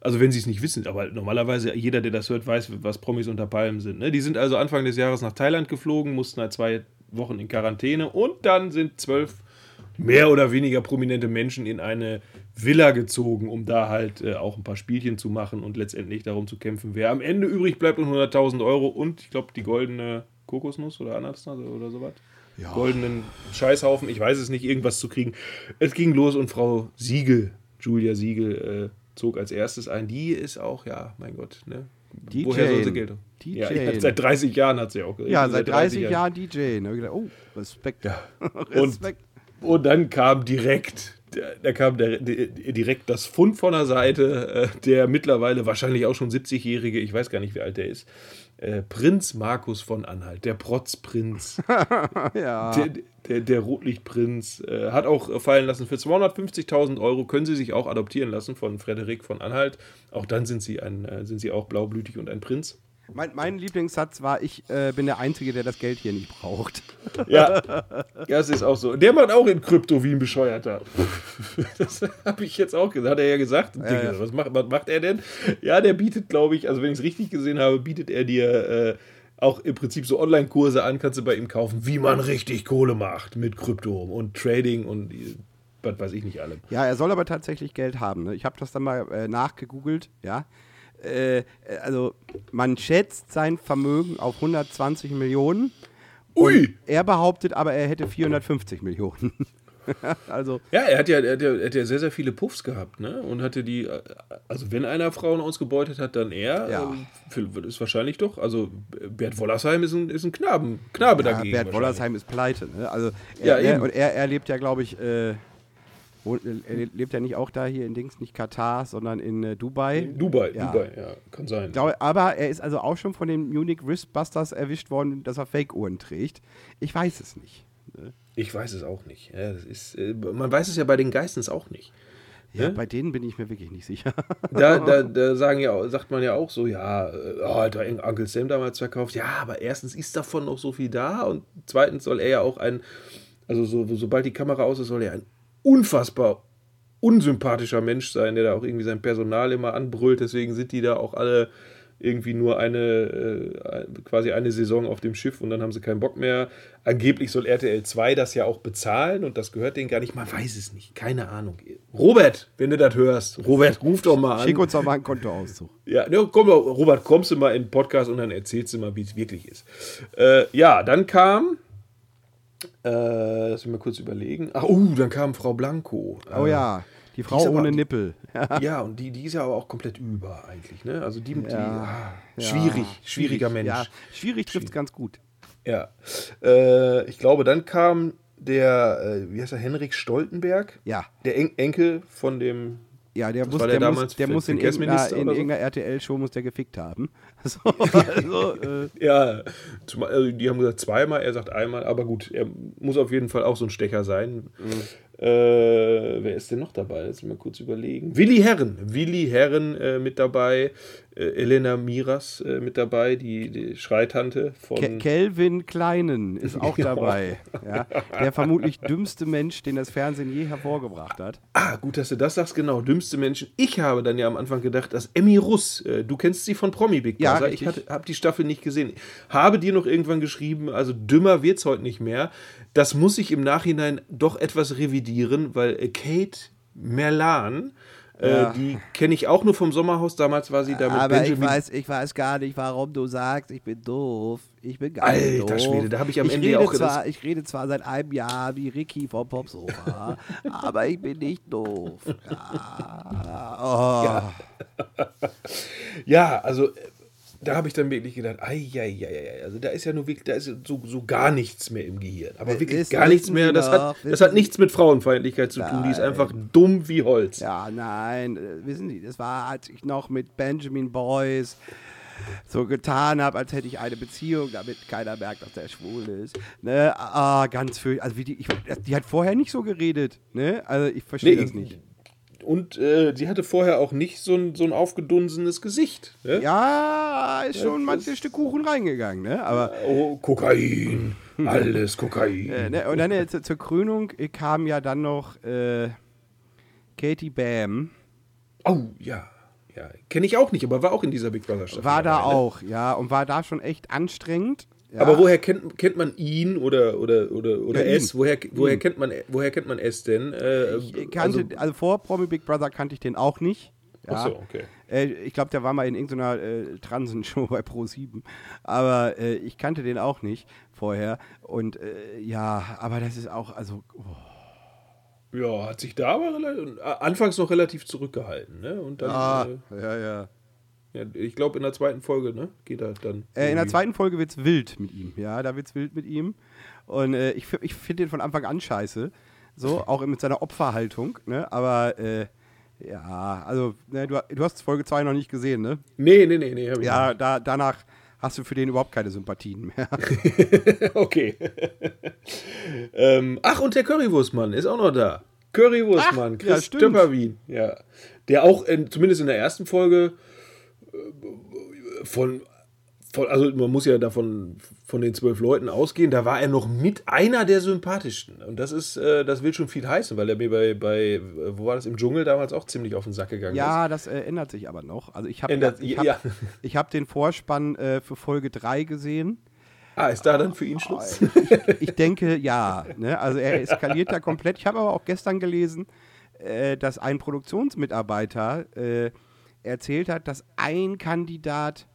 also wenn Sie es nicht wissen, aber normalerweise jeder, der das hört, weiß, was Promis unter Palmen sind. Ne? Die sind also Anfang des Jahres nach Thailand geflogen, mussten halt zwei Wochen in Quarantäne und dann sind zwölf mehr oder weniger prominente Menschen in eine Villa gezogen, um da halt äh, auch ein paar Spielchen zu machen und letztendlich darum zu kämpfen, wer am Ende übrig bleibt und 100.000 Euro und ich glaube die goldene Kokosnuss oder Ananas oder sowas. Ja. Goldenen Scheißhaufen, ich weiß es nicht, irgendwas zu kriegen. Es ging los und Frau Siegel, Julia Siegel, äh, zog als erstes ein. Die ist auch, ja, mein Gott, ne? Die Woher soll sie. Geld? Die Ja, seit 30 Jahren hat sie auch. Ja, seit 30 Jahren DJ. Ne? Oh, Respekt. Ja. Respekt. Und dann kam direkt, da kam der, der, direkt das Fund von der Seite, äh, der mittlerweile wahrscheinlich auch schon 70-jährige, ich weiß gar nicht, wie alt der ist, äh, Prinz Markus von Anhalt, der Protzprinz, ja. der, der, der Rotlichtprinz, äh, hat auch fallen lassen, für 250.000 Euro können sie sich auch adoptieren lassen von Frederik von Anhalt. Auch dann sind sie, ein, äh, sind sie auch blaublütig und ein Prinz. Mein, mein Lieblingssatz war, ich äh, bin der Einzige, der das Geld hier nicht braucht. Ja, das ist auch so. Der macht auch in Krypto wie ein Bescheuerter. Das habe ich jetzt auch gesagt. Hat er ja gesagt. Digga, ja. Was, macht, was macht er denn? Ja, der bietet, glaube ich, also wenn ich es richtig gesehen habe, bietet er dir äh, auch im Prinzip so Online-Kurse an, kannst du bei ihm kaufen, wie man richtig Kohle macht mit Krypto und Trading und äh, was weiß ich nicht allem. Ja, er soll aber tatsächlich Geld haben. Ne? Ich habe das dann mal äh, nachgegoogelt, ja. Äh, äh, also man schätzt sein Vermögen auf 120 Millionen. Ui! Er behauptet aber, er hätte 450 Millionen. also, Ja, er hat ja, er hat ja, er hat ja sehr, sehr viele Puffs gehabt, ne? Und hatte die, äh, also wenn einer Frauen ausgebeutet hat, dann er. Ja. Ähm, es wahrscheinlich doch. Also Bert Wollersheim ist ein, ist ein Knaben, Knabe ja, dagegen. Bert. Wollersheim ist pleite. Ne? Also, Ja, er, er, eben. und er, er lebt ja, glaube ich, äh, wo, er lebt ja nicht auch da hier in Dings, nicht Katar, sondern in äh, Dubai. Dubai, Ja. Dubai, ja, kann sein. Glaube- Aber er ist also auch schon von den Munich Wristbusters erwischt worden, dass er Fake-Uhren trägt. Ich weiß es nicht. Ich weiß es auch nicht. Ja, ist, äh, man weiß es ja bei den Geistens auch nicht. Ja, Ja? bei denen bin ich mir wirklich nicht sicher. Da, da, da sagen ja, sagt man ja auch so, ja, äh, oh, hat der Uncle Sam damals verkauft. Ja, aber erstens ist davon noch so viel da und zweitens soll er ja auch ein, also so, sobald die Kamera aus ist, soll er ein unfassbar unsympathischer Mensch sein, der da auch irgendwie sein Personal immer anbrüllt. Deswegen sind die da auch alle irgendwie nur eine, äh, quasi eine Saison auf dem Schiff und dann haben sie keinen Bock mehr. Angeblich soll RTL 2 das ja auch bezahlen und das gehört denen gar nicht. Man weiß es nicht. Keine Ahnung. Robert, wenn du das hörst, Robert, ruf doch mal an. Schick uns doch mal einen Kontoauszug. Ja, ne, komm doch, Robert, kommst du mal in den Podcast und dann erzählst du mal, wie es wirklich ist. Äh, ja, dann kam, äh, lass mich mal kurz überlegen. Ach, uh, dann kam Frau Blanco. Oh Äh, ja, die Frau aber- ohne die- Nippel. Ja, und die, die ist ja aber auch komplett über eigentlich, ne? Also die, die Ja, ah, ja. schwierig, schwieriger Mensch. Ja, schwierig trifft es ganz gut. Ja. Äh, ich glaube, dann kam der, äh, wie heißt er, Henrik Stoltenberg, Ja, der En Enkel von dem ja der, Das muss, der, der muss, der muss in irgendeiner, in so? irgendeiner RTL-Show muss der gefickt haben. So, also, äh, Ja, zum, also die haben gesagt zweimal, er sagt einmal, aber gut, er muss auf jeden Fall auch so ein Stecher sein. Äh, wer ist denn noch dabei? Lass mich mal kurz überlegen. Willi Herren. Willi Herren äh, mit dabei. Äh, Elena Miras äh, mit dabei, die, die Schreitante von. Ke Kelvin Kleinen ist auch Ja. dabei. Ja, der vermutlich dümmste Mensch, den das Fernsehen je hervorgebracht hat. ah, gut, dass du das sagst, genau. Dümmste Menschen. Ich habe dann ja am Anfang gedacht, dass Emmy Russ, äh, du kennst sie von Promi Big Ja, Brother. ich habe die Staffel nicht gesehen. Habe dir noch irgendwann geschrieben, also dümmer wird es heute nicht mehr. Das muss ich im Nachhinein doch etwas revidieren, weil äh, Kate Merlan äh, ja. die kenne ich auch nur vom Sommerhaus. Damals war sie da mit Aber Benjamin. ich weiß, ich weiß gar nicht, warum du sagst, ich bin doof. Ich bin gar Alter nicht doof. Schwede, da habe ich am ich Ende auch zwar, Ich rede zwar seit einem Jahr wie Ricky vom Popsofa, aber ich bin nicht doof. Ja, oh. ja. ja also da habe ich dann wirklich gedacht, ai, ai, ai, also da ist ja nur wirklich, da ist so, so gar nichts mehr im Gehirn. Aber wirklich gar nichts mehr. Das hat, das hat nichts mit Frauenfeindlichkeit zu nein. tun. Die ist einfach dumm wie Holz. Ja, nein, äh, wissen Sie, das war, als ich noch mit Benjamin Boyce so getan habe, als hätte ich eine Beziehung, damit keiner merkt, dass der schwul ist. Ne? Ah, ganz viel. Also wie die, ich, die hat vorher nicht so geredet. Ne? Also ich verstehe nee, das nicht. Und äh, sie hatte vorher auch nicht so ein, so ein aufgedunsenes Gesicht. Ne? Ja, ist schon ja, ein Stück Kuchen reingegangen. Ne? Aber, oh, Kokain. Alles Kokain. Äh, ne? Und dann äh, zur Krönung kam ja dann noch äh, Katie Bam. Oh, ja. ja. Kenne ich auch nicht, aber war auch in dieser Big Brother Staffel. War da dabei, ne? auch, ja. Und war da schon echt anstrengend. Ja. Aber woher kennt, kennt man ihn oder, oder, oder, oder ja, es? Woher, woher, kennt man, woher kennt man es denn? Äh, ich kannte, also, also, vor Promi Big Brother kannte ich den auch nicht. Ja. Ach so, okay. Äh, ich glaube, der war mal in irgendeiner äh, Transenshow bei Pro7. Aber äh, ich kannte den auch nicht vorher. Und äh, ja, aber das ist auch, also. Oh. Ja, hat sich da aber anfangs noch relativ zurückgehalten, ne? Und dann, ah, ja, ja. Ja, ich glaube, in der zweiten Folge, ne? Geht er dann. Äh, in der zweiten Folge wird es wild mit ihm. Ja, da wird es wild mit ihm. Und äh, ich, ich finde den von Anfang an scheiße. So, auch mit seiner Opferhaltung, ne? Aber äh, ja, also, ne, du, du hast Folge 2 noch nicht gesehen, ne? Nee, nee, nee, nee. ja, da, danach hast du für den überhaupt keine Sympathien mehr. okay. ähm, ach, und der Currywurstmann ist auch noch da. Currywurstmann, Chris ja, Töpperwien. Ja. Der auch, in, zumindest in der ersten Folge, von, von, also man muss ja davon von den zwölf Leuten ausgehen, da war er noch mit einer der sympathischsten. Und das ist, äh, das will schon viel heißen, weil er mir bei, bei, wo war das, im Dschungel damals auch ziemlich auf den Sack gegangen ja, ist. Ja, das äh, ändert sich aber noch. Also ich habe ich hab, ja. hab den Vorspann äh, für Folge 3 gesehen. Ah, ist da dann für ihn Schluss? Ich, ich denke, ja. Ne? Also er eskaliert da komplett. Ich habe aber auch gestern gelesen, äh, dass ein Produktionsmitarbeiter erzählt hat, dass ein Kandidat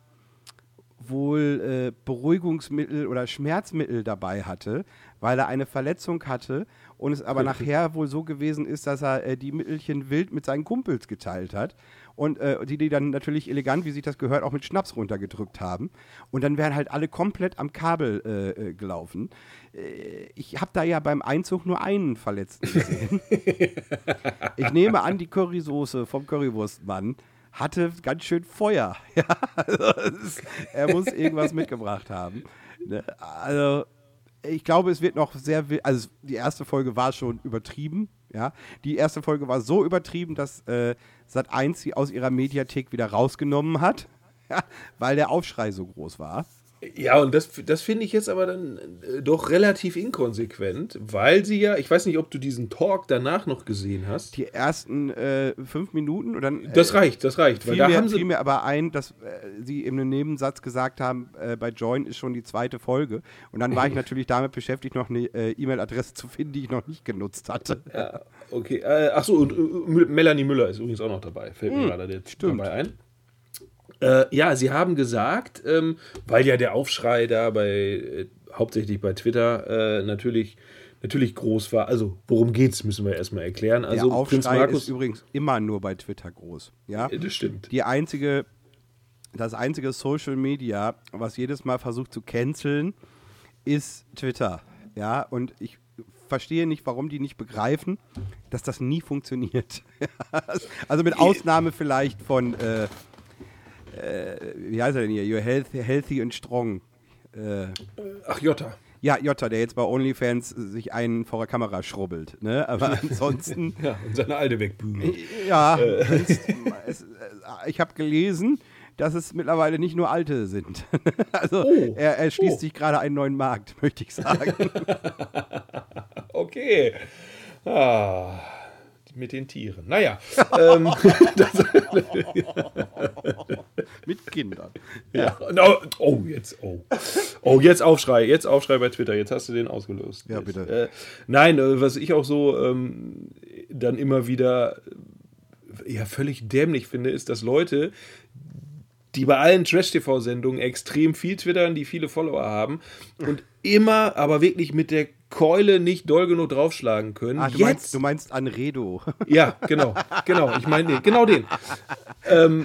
wohl äh, Beruhigungsmittel oder Schmerzmittel dabei hatte, weil er eine Verletzung hatte und es aber nachher wohl so gewesen ist, dass er äh, die Mittelchen wild mit seinen Kumpels geteilt hat und äh, die die dann natürlich elegant, wie sich das gehört, auch mit Schnaps runtergedrückt haben und dann wären halt alle komplett am Kabel äh, äh, gelaufen. Äh, ich habe da ja beim Einzug nur einen Verletzten gesehen. ich nehme an, die Currysoße vom Currywurstmann hatte ganz schön Feuer. Also er muss irgendwas mitgebracht haben. Ne? Also ich glaube, es wird noch sehr, also die erste Folge war schon übertrieben. Ja, die erste Folge war so übertrieben, dass äh, Sat1 sie aus ihrer Mediathek wieder rausgenommen hat, ja, weil der Aufschrei so groß war. Ja, und das, das finde ich jetzt aber dann äh, doch relativ inkonsequent, weil sie ja, ich weiß nicht, ob du diesen Talk danach noch gesehen hast. Die ersten äh, fünf Minuten oder. Äh, das reicht, das reicht. Weil da mir, haben sie fiel mir aber ein, dass äh, sie in einem Nebensatz gesagt haben, äh, bei Join ist schon die zweite Folge. Und dann war ich natürlich damit beschäftigt, noch eine äh, E-Mail-Adresse zu finden, die ich noch nicht genutzt hatte. Ja, okay. Achso, und Melanie Müller ist übrigens auch noch dabei, fällt mir hm, gerade jetzt dabei ein. Äh, ja, sie haben gesagt, ähm, weil ja der Aufschrei da bei, äh, hauptsächlich bei Twitter, äh, natürlich, natürlich groß war. Also, worum geht's, müssen wir erstmal erklären. Also, der Aufschrei Markus, ist übrigens immer nur bei Twitter groß. Ja, das stimmt. Die einzige, das einzige Social Media, was jedes Mal versucht zu canceln, ist Twitter. Ja, und ich verstehe nicht, warum die nicht begreifen, dass das nie funktioniert. also mit Ausnahme vielleicht von äh, äh, wie heißt er denn hier? You're healthy, healthy and strong. Äh, Ach, Jota. Ja, Jota, der jetzt bei OnlyFans sich einen vor der Kamera schrubbelt. Ne? Aber ansonsten. ja, und seine alte wegbügelt. Ja, äh. es, äh, ich habe gelesen, dass es mittlerweile nicht nur alte sind. also oh. er, er, schließt oh. sich gerade einen neuen Markt, möchte ich sagen. okay. Ah mit den Tieren. Naja. ähm, mit Kindern. Ja. No, oh, jetzt, oh. Oh, jetzt Aufschrei, jetzt Aufschrei bei Twitter, jetzt hast du den ausgelöst. Ja, bitte. Äh, nein, äh, was ich auch so ähm, dann immer wieder äh, ja völlig dämlich finde, ist, dass Leute, die bei allen Trash-TV-Sendungen extrem viel twittern, die viele Follower haben und immer aber wirklich mit der Keule nicht doll genug draufschlagen können. Ach, du, Jetzt, meinst, du meinst Anredo. ja, genau, genau, ich meine den, genau den.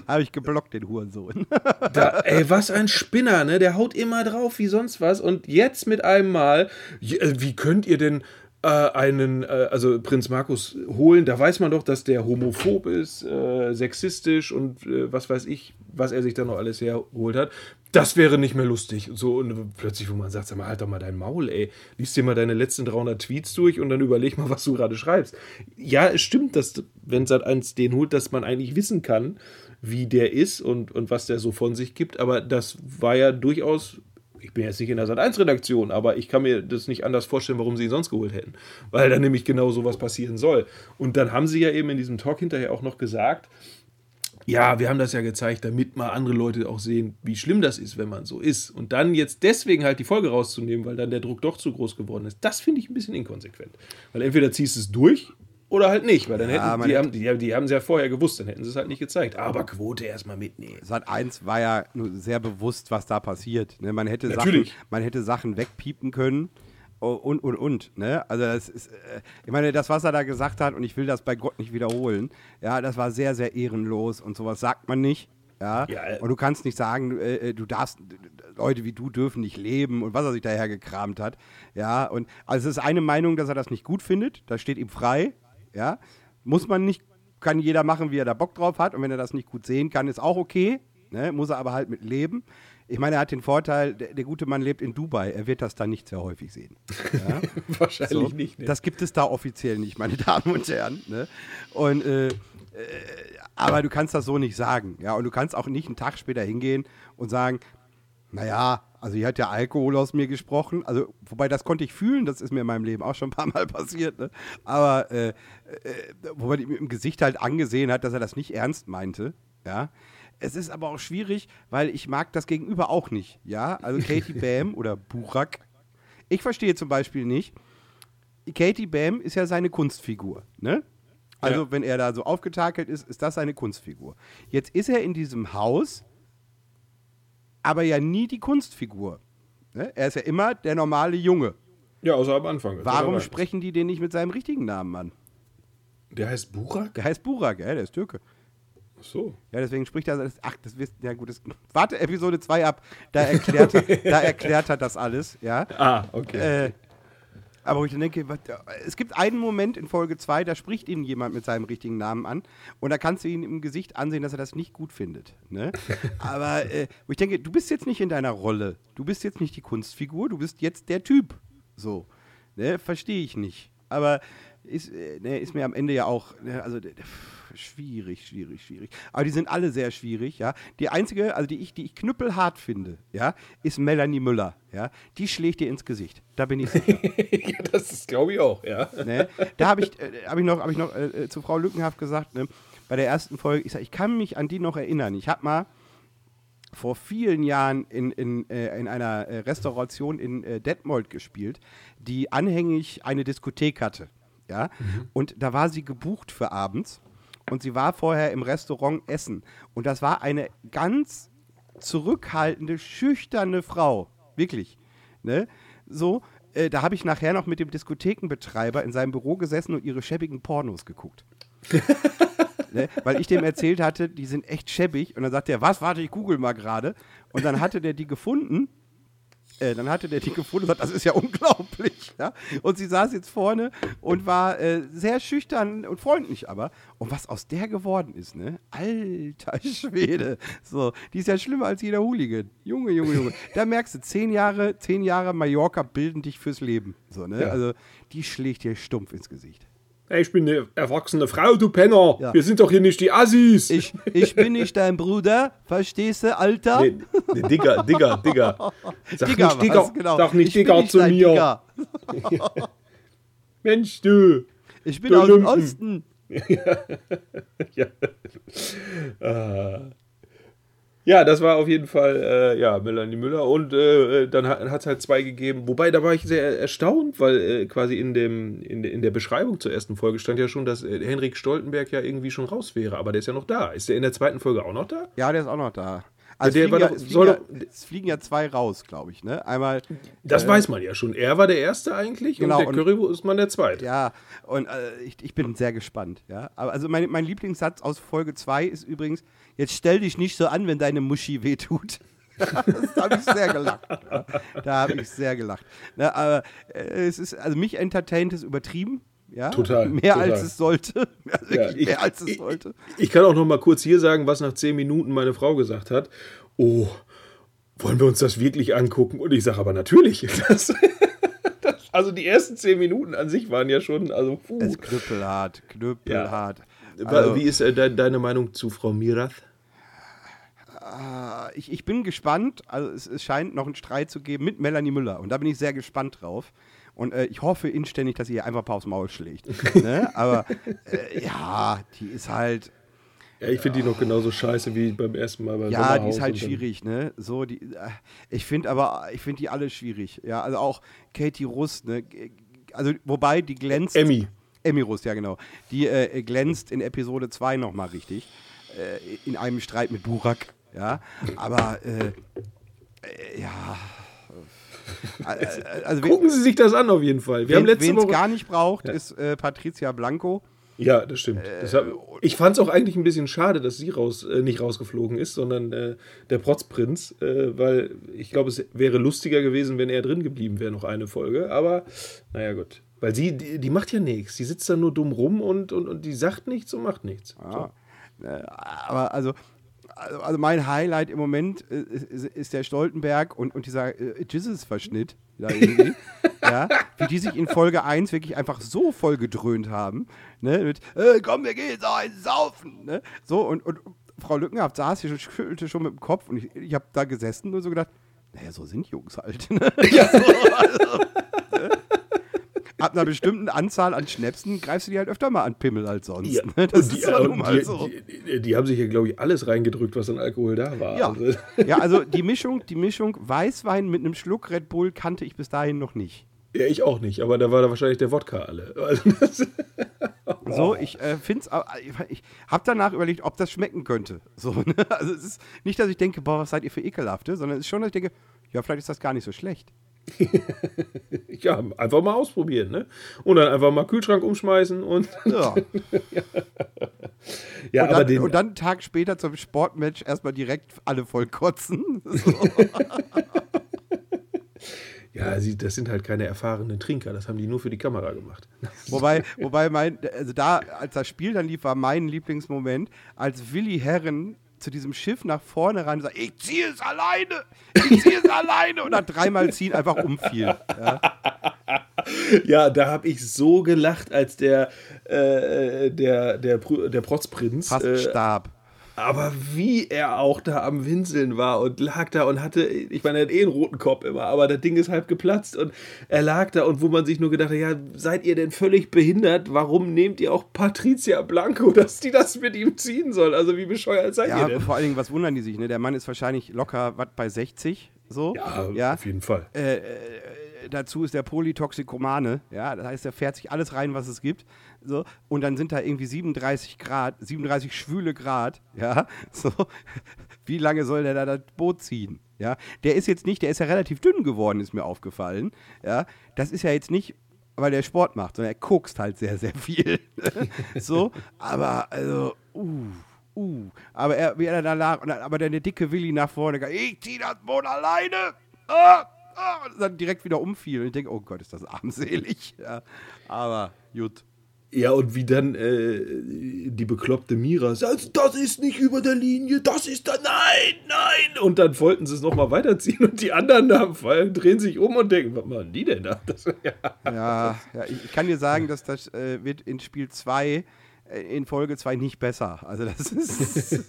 Habe ich geblockt, den Hurensohn. Da, ey, was ein Spinner, ne? Der haut immer drauf wie sonst was. Und jetzt mit einem Mal, äh, wie könnt ihr denn äh, einen, äh, also Prinz Markus holen? Da weiß man doch, dass der homophob ist, äh, sexistisch und äh, was weiß ich, was er sich da noch alles hergeholt hat. Das wäre nicht mehr lustig. So, und plötzlich, wo man sagt, sag mal, halt doch mal dein Maul, ey. Lies dir mal deine letzten 300 Tweets durch und dann überleg mal, was du gerade schreibst. Ja, es stimmt, dass, wenn Sat 1 den holt, dass man eigentlich wissen kann, wie der ist und, und was der so von sich gibt. Aber das war ja durchaus, ich bin jetzt nicht in der Sat1-Redaktion, aber ich kann mir das nicht anders vorstellen, warum sie ihn sonst geholt hätten. Weil da nämlich genau sowas passieren soll. Und dann haben sie ja eben in diesem Talk hinterher auch noch gesagt, ja, wir haben das ja gezeigt, damit mal andere Leute auch sehen, wie schlimm das ist, wenn man so ist. Und dann jetzt deswegen halt die Folge rauszunehmen, weil dann der Druck doch zu groß geworden ist, das finde ich ein bisschen inkonsequent. Weil entweder ziehst du es durch oder halt nicht, weil dann Ja, hätten die, haben, die, die haben es ja vorher gewusst, dann hätten sie es halt nicht gezeigt. Aber Quote erstmal mitnehmen. Sat 1 war ja nur sehr bewusst, was da passiert. Ne? Man, hätte Sachen, Natürlich. man hätte Sachen wegpiepen können. Oh, Und, und, und. Ne? Also, das ist, äh, ich meine, das, was er da gesagt hat, und ich will das bei Gott nicht wiederholen, ja, das war sehr, sehr ehrenlos und sowas sagt man nicht. Ja, Ja, und du kannst nicht sagen, äh, äh, du darfst, Leute wie du dürfen nicht leben und was er sich daher gekramt hat. Ja, und also es ist eine Meinung, dass er das nicht gut findet, das steht ihm frei. Ja, muss man nicht, kann jeder machen, wie er da Bock drauf hat und wenn er das nicht gut sehen kann, ist auch okay. Ne? Muss er aber halt mit leben. Ich meine, er hat den Vorteil, der, der gute Mann lebt in Dubai, er wird das da nicht sehr häufig sehen. Ja? Wahrscheinlich So, nicht. Ne? Das gibt es da offiziell nicht, meine Damen und Herren. Ne? Und, äh, äh, aber du kannst das so nicht sagen. Ja? Und du kannst auch nicht einen Tag später hingehen und sagen, naja, also hier hat ja Alkohol aus mir gesprochen. Also, wobei das konnte ich fühlen, das ist mir in meinem Leben auch schon ein paar Mal passiert. Ne? Aber äh, äh, wobei ihm im Gesicht halt angesehen hat, dass er das nicht ernst meinte. Ja. Es ist aber auch schwierig, weil ich mag das Gegenüber auch nicht. Ja, also Katie Bam oder Burak. Ich verstehe zum Beispiel nicht, Katie Bam ist ja seine Kunstfigur, ne? Also, Ja. wenn er da so aufgetakelt ist, ist das seine Kunstfigur. Jetzt ist er in diesem Haus, aber ja nie die Kunstfigur. Ne? Er ist ja immer der normale Junge. Ja, außer am Anfang. Warum sprechen die den nicht mit seinem richtigen Namen an? Der heißt Burak? Der heißt Burak, ja, der ist Türke. Ach so. Ja, deswegen spricht er das. Ach, das wisst ja gut. Das, warte Episode 2 ab. Da erklärt, da erklärt er das alles, ja. Ah, okay. Äh, aber wo ich dann denke, was, es gibt einen Moment in Folge 2, da spricht ihn jemand mit seinem richtigen Namen an und da kannst du ihn im Gesicht ansehen, dass er das nicht gut findet. Ne? aber äh, wo ich denke, du bist jetzt nicht in deiner Rolle. Du bist jetzt nicht die Kunstfigur, du bist jetzt der Typ. So. Ne? Verstehe ich nicht. Aber ist, ne, ist mir am Ende ja auch, ne, also schwierig, schwierig, schwierig. Aber die sind alle sehr schwierig, ja. Die einzige, also die ich, die ich knüppelhart finde, ja, ist Melanie Müller, ja. Die schlägt dir ins Gesicht. Da bin ich sicher. ja, das glaube ich, auch, ja. ne? Da habe ich, äh, hab ich noch, hab ich noch äh, äh, zu Frau Lückenhaft gesagt, ne? bei der ersten Folge, ich sag, ich kann mich an die noch erinnern. Ich habe mal vor vielen Jahren in, in, äh, in einer äh, Restauration in Detmold gespielt, die anhängig eine Diskothek hatte. Ja? Und da war sie gebucht für abends und sie war vorher im Restaurant essen. Und das war eine ganz zurückhaltende, schüchterne Frau. Wirklich. Ne? So, äh, da habe ich nachher noch mit dem Diskothekenbetreiber in seinem Büro gesessen und ihre schäbigen Pornos geguckt. ne? Weil ich dem erzählt hatte, die sind echt schäbig. Und dann sagte er, was, warte, ich google mal gerade. Und dann hatte der die gefunden. Äh, dann hatte der die gefunden und sagt, das ist ja unglaublich. Ja? Und sie saß jetzt vorne und war äh, sehr schüchtern und freundlich aber. Und was aus der geworden ist, ne? Alter Schwede. So, die ist ja schlimmer als jeder Hooligan. Junge, Junge, Junge. Da merkst du, zehn Jahre, zehn Jahre Mallorca bilden dich fürs Leben. So, ne? Ja. Also, die schlägt dir stumpf ins Gesicht. Ich bin eine erwachsene Frau, du Penner. Ja. Wir sind doch hier nicht die Assis. Ich, ich bin nicht dein Bruder, verstehst du, Alter? Nee, nee, Digger, Digger, Digger. Sag Digga, nicht Digger? Genau. sag nicht ich Digger nicht zu mir. Digga. Mensch, du. Ich bin Du aus dem. Osten. Ja. Ah. Ja, das war auf jeden Fall, äh, ja, Melanie Müller. Und äh, dann hat es halt zwei gegeben. Wobei, da war ich sehr erstaunt, weil äh, quasi in, dem, in, in, der Beschreibung zur ersten Folge stand ja schon, dass äh, Henrik Stoltenberg ja irgendwie schon raus wäre. Aber der ist ja noch da. Ist der in der zweiten Folge auch noch da? Ja, der ist auch noch da. Also der es, fliegen war ja, doch- es, fliegen ja, es fliegen ja zwei raus, glaube ich. Ne? Einmal, Das weiß man ja schon. Er war der Erste eigentlich Genau, und der Currywurst ist man der Zweite. ja, und äh, ich, ich bin sehr gespannt. Ja? Aber also mein, mein Lieblingssatz aus Folge 2 ist übrigens: Jetzt stell dich nicht so an, wenn deine Muschi wehtut. das habe ich sehr gelacht. Ja. Da habe ich sehr gelacht. Na, aber äh, es ist, also mich entertaint es übertrieben. Ja? Total, Mehr total. als es sollte. Also Ja, wirklich mehr als es sollte. Ich, ich kann auch noch mal kurz hier sagen, was nach zehn Minuten meine Frau gesagt hat. Oh, wollen wir uns das wirklich angucken? Und ich sage aber natürlich. Das, das, also die ersten zehn Minuten an sich waren ja schon, also puh. Es knüppelhart, knüppelhart. Wa- Also, Wie ist äh, de deine Meinung zu Frau Mirath? Äh, ich, ich bin gespannt. Also es, es scheint noch einen Streit zu geben mit Melanie Müller. Und da bin ich sehr gespannt drauf. Und äh, ich hoffe inständig, dass sie ihr einfach ein paar aufs Maul schlägt. ne? Aber äh, ja, die ist halt, Ja, ich finde die noch genauso scheiße wie beim ersten Mal bei ja, die ist halt schwierig, ne? So, die, äh, ich finde aber, ich finde die alle schwierig. Ja, also auch Katie Rust, ne? Also, wobei die glänzt. Emmy. Emmy Rust, ja genau. Die äh, glänzt in Episode 2 nochmal richtig. Äh, in einem Streit mit Burak. Ja, aber äh, äh, ja. Äh, Also, wen Gucken Sie sich das an auf jeden Fall. Wir haben letzte es Woche gar nicht braucht, ist äh, Patricia Blanco. Ja, das stimmt. Äh, Das hab, ich fand es auch eigentlich ein bisschen schade, dass sie raus, äh, nicht rausgeflogen ist, sondern äh, der Protzprinz, äh, weil ich glaube, es wäre lustiger gewesen, wenn er drin geblieben wäre, noch eine Folge. Aber naja, gut. Weil sie, die, die macht ja nichts. Die sitzt da nur dumm rum und, und, und die sagt nichts und macht nichts. Ja. Äh, aber also, also, also mein Highlight im Moment äh, ist, ist der Stoltenberg und, und dieser äh, Jesus-Verschnitt. Ja, wie die sich in Folge 1 wirklich einfach so voll gedröhnt haben. Ne, mit, äh, komm, wir gehen jetzt saufen. Ne? So, und, und Frau Lückenhaft saß hier und schüttelte schon mit dem Kopf und ich, ich habe da gesessen und so gedacht, naja, so sind Jungs halt. Ne? so, also? Ab einer bestimmten Anzahl an Schnäpsen greifst du die halt öfter mal an Pimmel als sonst. Ja, ne? Das und die, ist aber und nun mal die, so. die, die, die haben sich ja, glaube ich, alles reingedrückt, was an Alkohol da war. Ja. Also, ja, also die Mischung, die Mischung Weißwein mit einem Schluck Red Bull kannte ich bis dahin noch nicht. ja, ich auch nicht, aber da war da wahrscheinlich der Wodka alle. Also, So, ich äh, finde es, ich habe danach überlegt, ob das schmecken könnte. So, ne? Also es ist nicht, dass ich denke, boah, was seid ihr für Ekelhafte, sondern es ist schon, dass ich denke, ja, vielleicht ist das gar nicht so schlecht. ja, einfach mal ausprobieren, ne? Und dann einfach mal Kühlschrank umschmeißen und. Ja. Ja, und, aber dann, den, und dann einen Tag später zum Sportmatch erstmal direkt alle voll kotzen. So. Ja, sie, das sind halt keine erfahrenen Trinker, das haben die nur für die Kamera gemacht. Wobei, wobei mein, also da, als das Spiel dann lief, war mein Lieblingsmoment, als Willi Herren zu diesem Schiff nach vorne ran und sagt, ich ziehe es alleine, ich ziehe es alleine und dann dreimal ziehen einfach umfiel. Ja. Ja, da habe ich so gelacht, als der, äh, der, der, Prü- der Protzprinz. Fast äh, starb. Aber wie er auch da am Winseln war und lag da und hatte, ich meine, er hat eh einen roten Kopf immer, aber das Ding ist halb geplatzt und er lag da und wo man sich nur gedacht hat, ja, seid ihr denn völlig behindert? Warum nehmt ihr auch Patricia Blanco, dass die das mit ihm ziehen soll? Also wie bescheuert seid ihr Ja, denn? vor allen Dingen, was wundern die sich, ne? Der Mann ist wahrscheinlich locker, was, bei 60, so. Ja, ja. auf jeden Fall. Äh, äh, dazu ist der Polytoxikomane, ja, das heißt, er fährt sich alles rein, was es gibt, so, und dann sind da irgendwie 37 Grad, 37 schwüle Grad, ja, so, wie lange soll der da das Boot ziehen, ja, der ist jetzt nicht, der ist ja relativ dünn geworden, ist mir aufgefallen, ja, das ist ja jetzt nicht, weil der Sport macht, sondern er kokst halt sehr, sehr viel, so, aber, also, uh, Uh, aber er, wie er da lag, und dann, aber der dicke Willi nach vorne, ich zieh das Boot alleine. Ah, ah, und dann direkt wieder umfiel. Und ich denke, oh Gott, ist das armselig. Ja, aber gut. Ja, und wie dann äh, die bekloppte Mira sagt, das ist nicht über der Linie, das ist da, nein, nein. Und dann wollten sie es nochmal weiterziehen und die anderen da fallen, drehen sich um und denken, was machen die denn da? Das, ja. Ja, ja ich, ich kann dir sagen, dass das äh, wird in Spiel 2, äh, in Folge 2 nicht besser. Also das ist.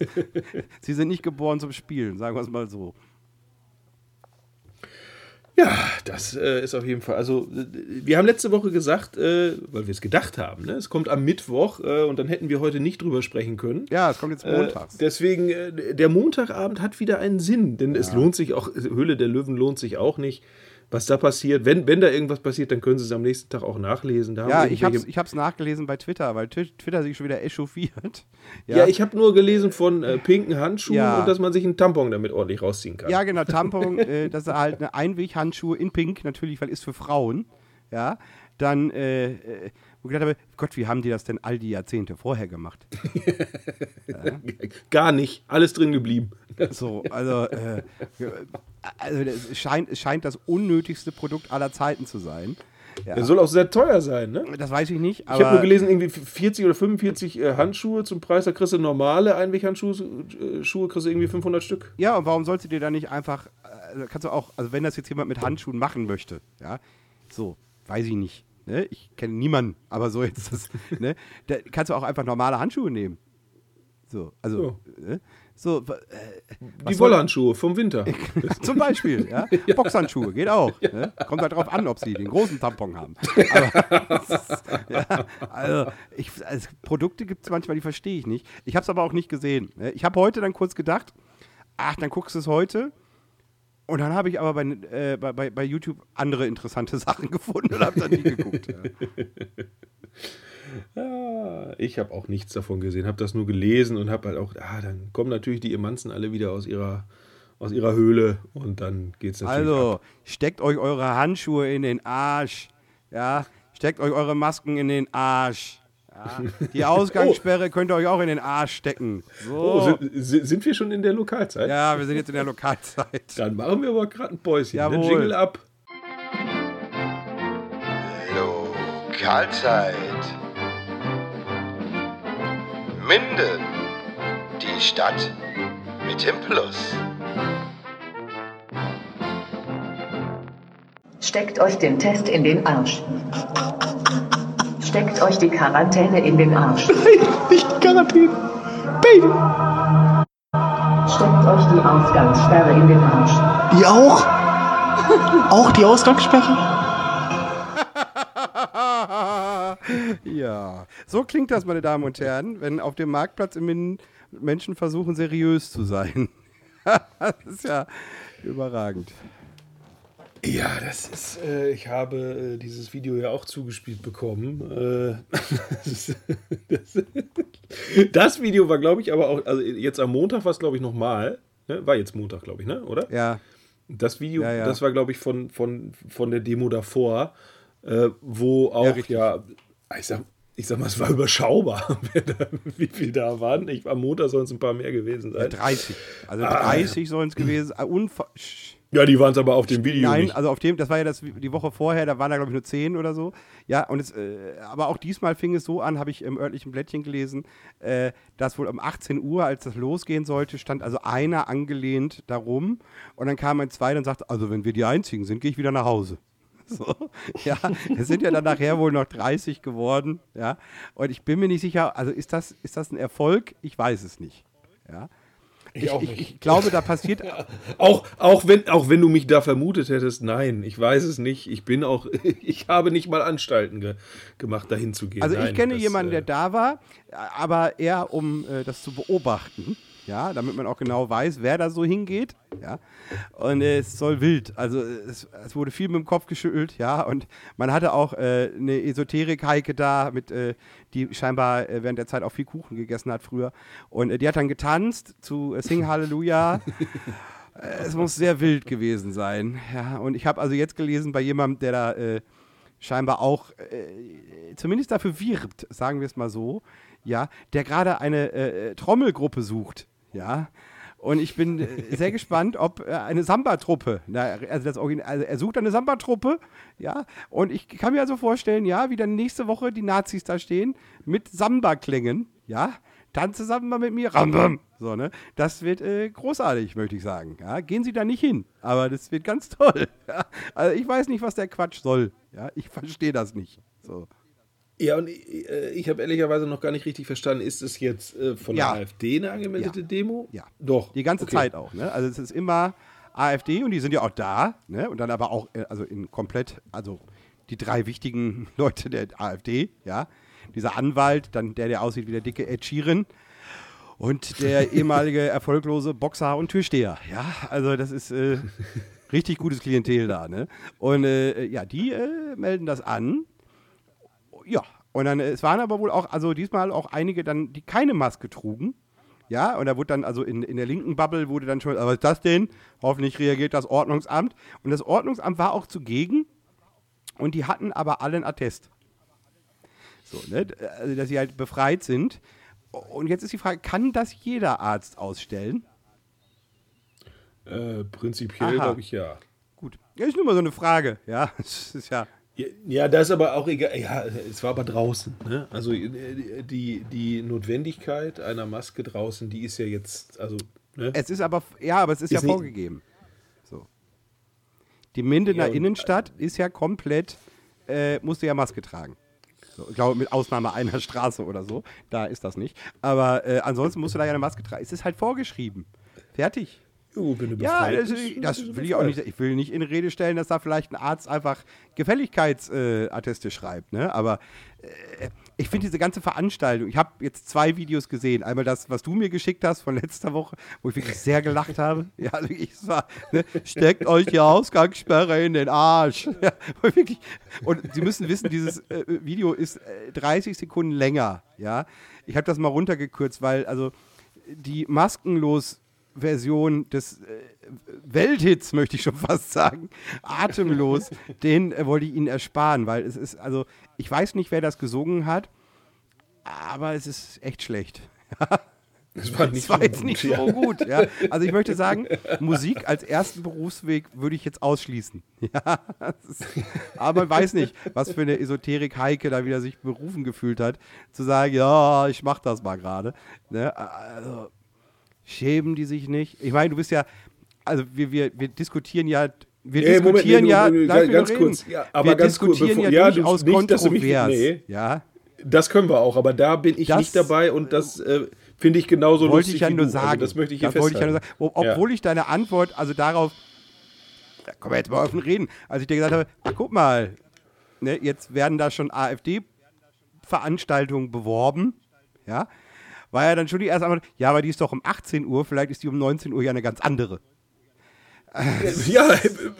sie sind nicht geboren zum Spielen, sagen wir es mal so. Ja, das äh, ist auf jeden Fall. Also, äh, wir haben letzte Woche gesagt, äh, weil wir es gedacht haben, ne? es kommt am Mittwoch äh, und dann hätten wir heute nicht drüber sprechen können. Ja, es kommt jetzt montags. Äh, deswegen, äh, der Montagabend hat wieder einen Sinn, denn es lohnt sich auch, Höhle der Löwen lohnt sich auch nicht. Was da passiert, wenn, wenn da irgendwas passiert, dann können Sie es am nächsten Tag auch nachlesen. Da ja, ich habe es ich hab's nachgelesen bei Twitter, weil Twi- Twitter sich schon wieder echauffiert. Ja, ich habe nur gelesen von äh, pinken Handschuhen Ja. und dass man sich einen Tampon damit ordentlich rausziehen kann. Ja, genau, Tampon, äh, das ist halt eine Einweghandschuhe in Pink, natürlich, weil ist für Frauen. Ja, dann, äh, äh, wo ich gedacht habe, Gott, wie haben die das denn all die Jahrzehnte vorher gemacht? Gar nicht. Alles drin geblieben. So, also, äh, also es scheint, es scheint das unnötigste Produkt aller Zeiten zu sein. Ja, Der soll auch sehr teuer sein, ne? das weiß ich nicht, Ich habe aber nur gelesen, irgendwie 40 oder 45 äh, Handschuhe zum Preis. Da kriegst du normale Einweghandschuhe, äh, Schuhe kriegst du irgendwie 500 Stück. ja, und warum sollst du dir da nicht einfach, also kannst du auch, also wenn das jetzt jemand mit Handschuhen machen möchte, ja, so, weiß ich nicht. Ne? Ich kenne niemanden, aber so jetzt das, ne? Da kannst du auch einfach normale Handschuhe nehmen. So, also, ne? so, äh, Die Wollhandschuhe vom Winter. zum Beispiel, ja? Boxhandschuhe, geht auch. Ne? Kommt halt drauf an, ob sie den großen Tampon haben. Aber, ja, also, ich, also, Produkte gibt es manchmal, die verstehe ich nicht. Ich habe es aber auch nicht gesehen. Ne? Ich habe heute dann kurz gedacht, ach, dann guckst du es heute. Und dann habe ich aber bei, äh, bei, bei, YouTube andere interessante Sachen gefunden und habe dann nie geguckt. Ja. Ja, ich habe auch nichts davon gesehen, habe das nur gelesen und habe halt auch, ah, dann kommen natürlich die Emanzen alle wieder aus ihrer, aus ihrer Höhle und dann geht es natürlich Also, ab. steckt euch eure Handschuhe in den Arsch. Ja, steckt euch eure Masken in den Arsch. Ja, die Ausgangssperre könnt ihr euch auch in den Arsch stecken. So. Oh, sind, sind wir schon in der Lokalzeit? ja, wir sind jetzt in der Lokalzeit. Dann machen wir aber gerade ein Päuschen. Ne? Jawohl. Jingle ab. Lokalzeit. Minden, die Stadt mit dem Plus. Steckt euch den Test in den Arsch. Steckt euch die Quarantäne in den Arsch. Nicht Quarantäne. Baby. Steckt euch die Ausgangssperre in den Arsch. Die auch? Auch die Ausgangssperre? ja, so klingt das, meine Damen und Herren, wenn auf dem Marktplatz im Min- Menschen versuchen, seriös zu sein. das ist ja überragend. Ja, das ist, äh, ich habe äh, dieses Video ja auch zugespielt bekommen. Äh, das, das, das Video war, glaube ich, aber auch, also jetzt am Montag war es, glaube ich, nochmal. Ne? War jetzt Montag, glaube ich, ne? oder? Ja, Das Video, Ja, ja. das war, glaube ich, von, von, von der Demo davor, äh, wo auch, Ja, ja, ich, sag, ich sag mal, es war überschaubar, wie viel da waren. Ich, am Montag sollen es ein paar mehr gewesen äh, sein. 30. Also Ah. 30 sollen es gewesen sein. Ja, die waren es aber auf dem Video Nein, nicht. also auf dem, das war ja das, die Woche vorher, da waren da, glaube ich, nur 10 oder so. Ja, und es, äh, aber auch diesmal fing es so an, habe ich im örtlichen Blättchen gelesen, äh, dass wohl um 18 Uhr, als das losgehen sollte, stand also einer angelehnt darum. Und dann kam ein zweiter und sagte, also wenn wir die Einzigen sind, gehe ich wieder nach Hause. So, ja, es sind ja dann nachher wohl noch 30 geworden, ja. Und ich bin mir nicht sicher, also ist das, ist das ein Erfolg? Ich weiß es nicht. Ja. Ich, auch ich, nicht. ich glaube, da passiert Auch, auch, wenn, auch wenn du mich da vermutet hättest, nein, ich weiß es nicht. Ich bin auch, ich habe nicht mal Anstalten ge, gemacht, dahin zu gehen. Also ich Nein, kenne das, jemanden, der äh, da war, aber eher um äh, das zu beobachten, ja, damit man auch genau weiß, wer da so hingeht, ja. Und äh, es soll wild, also es, es wurde viel mit dem Kopf geschüttelt, ja, und man hatte auch äh, eine Esoterik-Heike da, mit, äh, die scheinbar äh, während der Zeit auch viel Kuchen gegessen hat früher. Und äh, die hat dann getanzt zu äh, Sing Hallelujah. Es muss sehr wild gewesen sein, ja. Und ich habe also jetzt gelesen bei jemandem, der da scheinbar auch zumindest dafür wirbt, sagen wir es mal so, ja, der gerade eine äh, Trommelgruppe sucht, ja. Und ich bin äh, sehr gespannt, ob äh, eine Samba-Truppe, also, das also er sucht eine Samba-Truppe, ja, und ich kann mir also vorstellen, ja, wie dann nächste Woche die Nazis da stehen mit Samba-Klängen, ja, tanze Samba mit mir, Rambam, so, ne, das wird äh, großartig, möchte ich sagen, ja, gehen Sie da nicht hin, aber das wird ganz toll, ja, also ich weiß nicht, was der Quatsch soll, ja, ich verstehe das nicht, so. Ja, und äh, ich habe ehrlicherweise noch gar nicht richtig verstanden, ist es jetzt äh, von Ja. der AfD eine angemeldete Ja. Demo? Ja. Doch. Die ganze okay. Zeit auch, ne? Also es ist immer AfD und die sind ja auch da, ne? Und dann aber auch, äh, also in komplett, also die drei wichtigen Leute der AfD, ja. Dieser Anwalt, dann der, der aussieht wie der dicke Ed Sheeran und der ehemalige erfolglose Boxer und Türsteher, ja. Also das ist äh, richtig gutes Klientel da, ne? Und äh, ja, die äh, melden das an. Ja, und dann, es waren aber wohl auch, also diesmal auch einige dann, die keine Maske trugen. Ja, und da wurde dann, also in, in der linken Bubble wurde dann schon, was ist das denn? Hoffentlich reagiert das Ordnungsamt. Und das Ordnungsamt war auch zugegen und die hatten aber alle einen Attest. So, ne? Also, dass sie halt befreit sind. Und jetzt ist die Frage, kann das jeder Arzt ausstellen? Äh, prinzipiell glaube ich ja. Gut. Ja, ist nur mal so eine Frage, ja. Das ist ja. Ja, das ist aber auch egal. Ja, es war aber draußen. Ne? Also äh, die, die Notwendigkeit einer Maske draußen, die ist ja jetzt, also, ne? Es ist aber, ja, aber es ist, Ist ja vorgegeben. So. Die Mindener Ja, und- Innenstadt ist ja komplett, äh, musste ja Maske tragen. So, ich glaube, mit Ausnahme einer Straße oder so. Da ist das nicht. Aber äh, ansonsten musst du da ja eine Maske tragen. Es ist halt vorgeschrieben. Fertig. Jo, wenn du Ja, befreit das, will ich auch nicht. Ich will nicht in Rede stellen, dass da vielleicht ein Arzt einfach Gefälligkeitsatteste äh, schreibt. Ne? Aber äh, ich finde diese ganze Veranstaltung, ich habe jetzt zwei Videos gesehen. Einmal das, was du mir geschickt hast von letzter Woche, wo ich wirklich sehr gelacht habe. Ja, also ich war, ne? steckt euch die Ausgangssperre in den Arsch. Ja, ich wirklich, und Sie müssen wissen, dieses äh, Video ist äh, 30 Sekunden länger. Ja, ich habe das mal runtergekürzt, weil also die maskenlos Version des äh, Welthits, möchte ich schon fast sagen, atemlos, den äh, wollte ich Ihnen ersparen, weil es ist, also, ich weiß nicht, wer das gesungen hat, aber es ist echt schlecht. Das war nicht Es war so jetzt gut, nicht ja. so gut. Ja. Also ich möchte sagen, Musik als ersten Berufsweg würde ich jetzt ausschließen. Ja, das ist, aber man weiß nicht, was für eine Esoterik Heike da wieder sich berufen gefühlt hat, zu sagen, ja, ich mach das mal gerade. Ne? Also, schämen die sich nicht? Ich meine, du bist ja, also wir, wir, wir diskutieren ja, wir Nee, Moment, diskutieren nee, ja, ganz doch kurz, ja, aber wir ganz kurz, diskutieren bevor- ja, ja, du- durchaus nicht, du mich- kontrovers. nee. Ja, Das können wir auch, aber da bin ich Das- nicht dabei und das äh, finde ich genauso wollte lustig ich ja nur du. sagen. Also das möchte ich hier wollte ich ja nur festhalten. sagen. Ob, obwohl ich deine Antwort, also darauf, da kommen wir jetzt mal offen reden, als ich dir gesagt habe, ach guck mal, ne, jetzt werden da schon AfD-Veranstaltungen beworben, ja, war ja dann schon die erste Antwort, ja, aber die ist doch um 18 Uhr, vielleicht ist die um 19 Uhr ja eine ganz andere. Ja,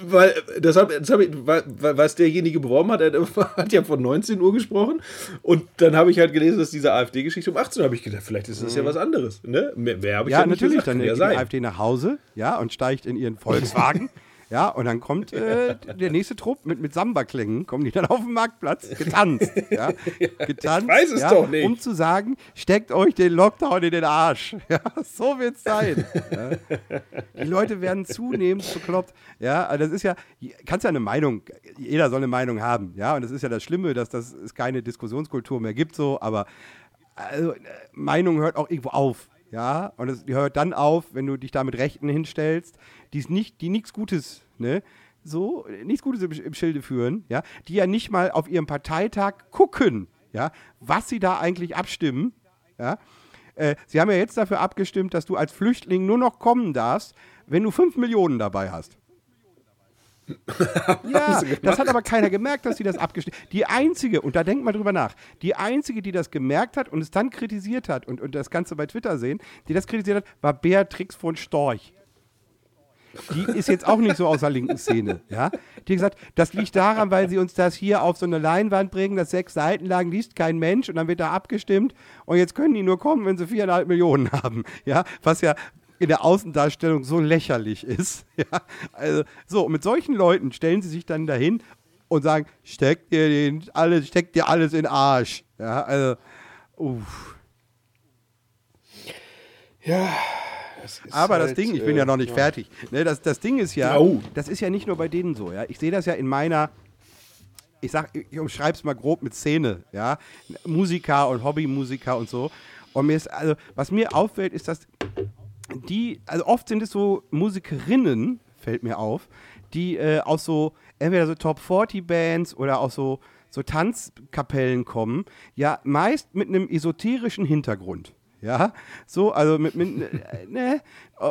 weil das hab, das hab ich, weil, was derjenige beworben hat, er hat ja von 19 Uhr gesprochen und dann habe ich halt gelesen, dass diese AfD-Geschichte um 18 Uhr habe ich gedacht, vielleicht ist das ja was anderes. Ne? Mehr, mehr habe ich ja, Ja, natürlich, gesagt. dann geht die. AfD nach Hause, ja, und steigt in ihren Volkswagen. Ja, und dann kommt äh, der nächste Trupp mit, mit Samba-Klängen, kommen die dann auf den Marktplatz, getanzt. Ja, getanzt, weiß es ja, doch nicht. Um zu sagen, steckt euch den Lockdown in den Arsch. Ja, so wird's sein. Ja. Die Leute werden zunehmend bekloppt. Ja, also das ist ja, kannst ja eine Meinung, jeder soll eine Meinung haben. Ja, und das ist ja das Schlimme, dass das es keine Diskussionskultur mehr gibt, so, aber also, Meinung hört auch irgendwo auf. Ja, und es, hört dann auf, wenn du dich da mit Rechten hinstellst, die nicht, die nichts Gutes, ne, so, nichts Gutes im, im Schilde führen, ja, die ja nicht mal auf ihrem Parteitag gucken, ja, was sie da eigentlich abstimmen, ja. Äh, sie haben ja jetzt dafür abgestimmt, dass du als Flüchtling nur noch kommen darfst, wenn du 5 Millionen dabei hast. Ja, das hat aber keiner gemerkt, dass sie das abgestimmt Die einzige, und da denkt mal drüber nach, die einzige, die das gemerkt hat und es dann kritisiert hat und, und das Ganze bei Twitter sehen, die das kritisiert hat, war Beatrix von Storch. Die ist jetzt auch nicht so aus der linken Szene, ja. Die hat gesagt, das liegt daran, weil sie uns das hier auf so eine Leinwand bringen, das sechs Seiten lang liest kein Mensch und dann wird da abgestimmt und jetzt können die nur kommen, wenn sie viereinhalb Millionen haben, ja. Was ja in der Außendarstellung so lächerlich ist, ja. Also, so, mit solchen Leuten stellen sie sich dann dahin und sagen, steckt dir alles, steckt dir alles in den Arsch, ja. Also, uff. Das Aber das halt, Ding, ich bin äh, ja noch nicht fertig. Ne, das, das Ding ist ja, Oh. das ist ja nicht nur bei denen so. Ja? Ich sehe das ja in meiner, ich sag, ich umschreibe es mal grob mit Szene, ja, Musiker und Hobbymusiker und so. Und mir ist, also, was mir auffällt, ist, dass die, also oft sind es so Musikerinnen, fällt mir auf, die äh, aus so, entweder so Top 40 Bands oder aus so, so Tanzkapellen kommen, ja, meist mit einem esoterischen Hintergrund. Ja, so, also mit, mit äh, ne,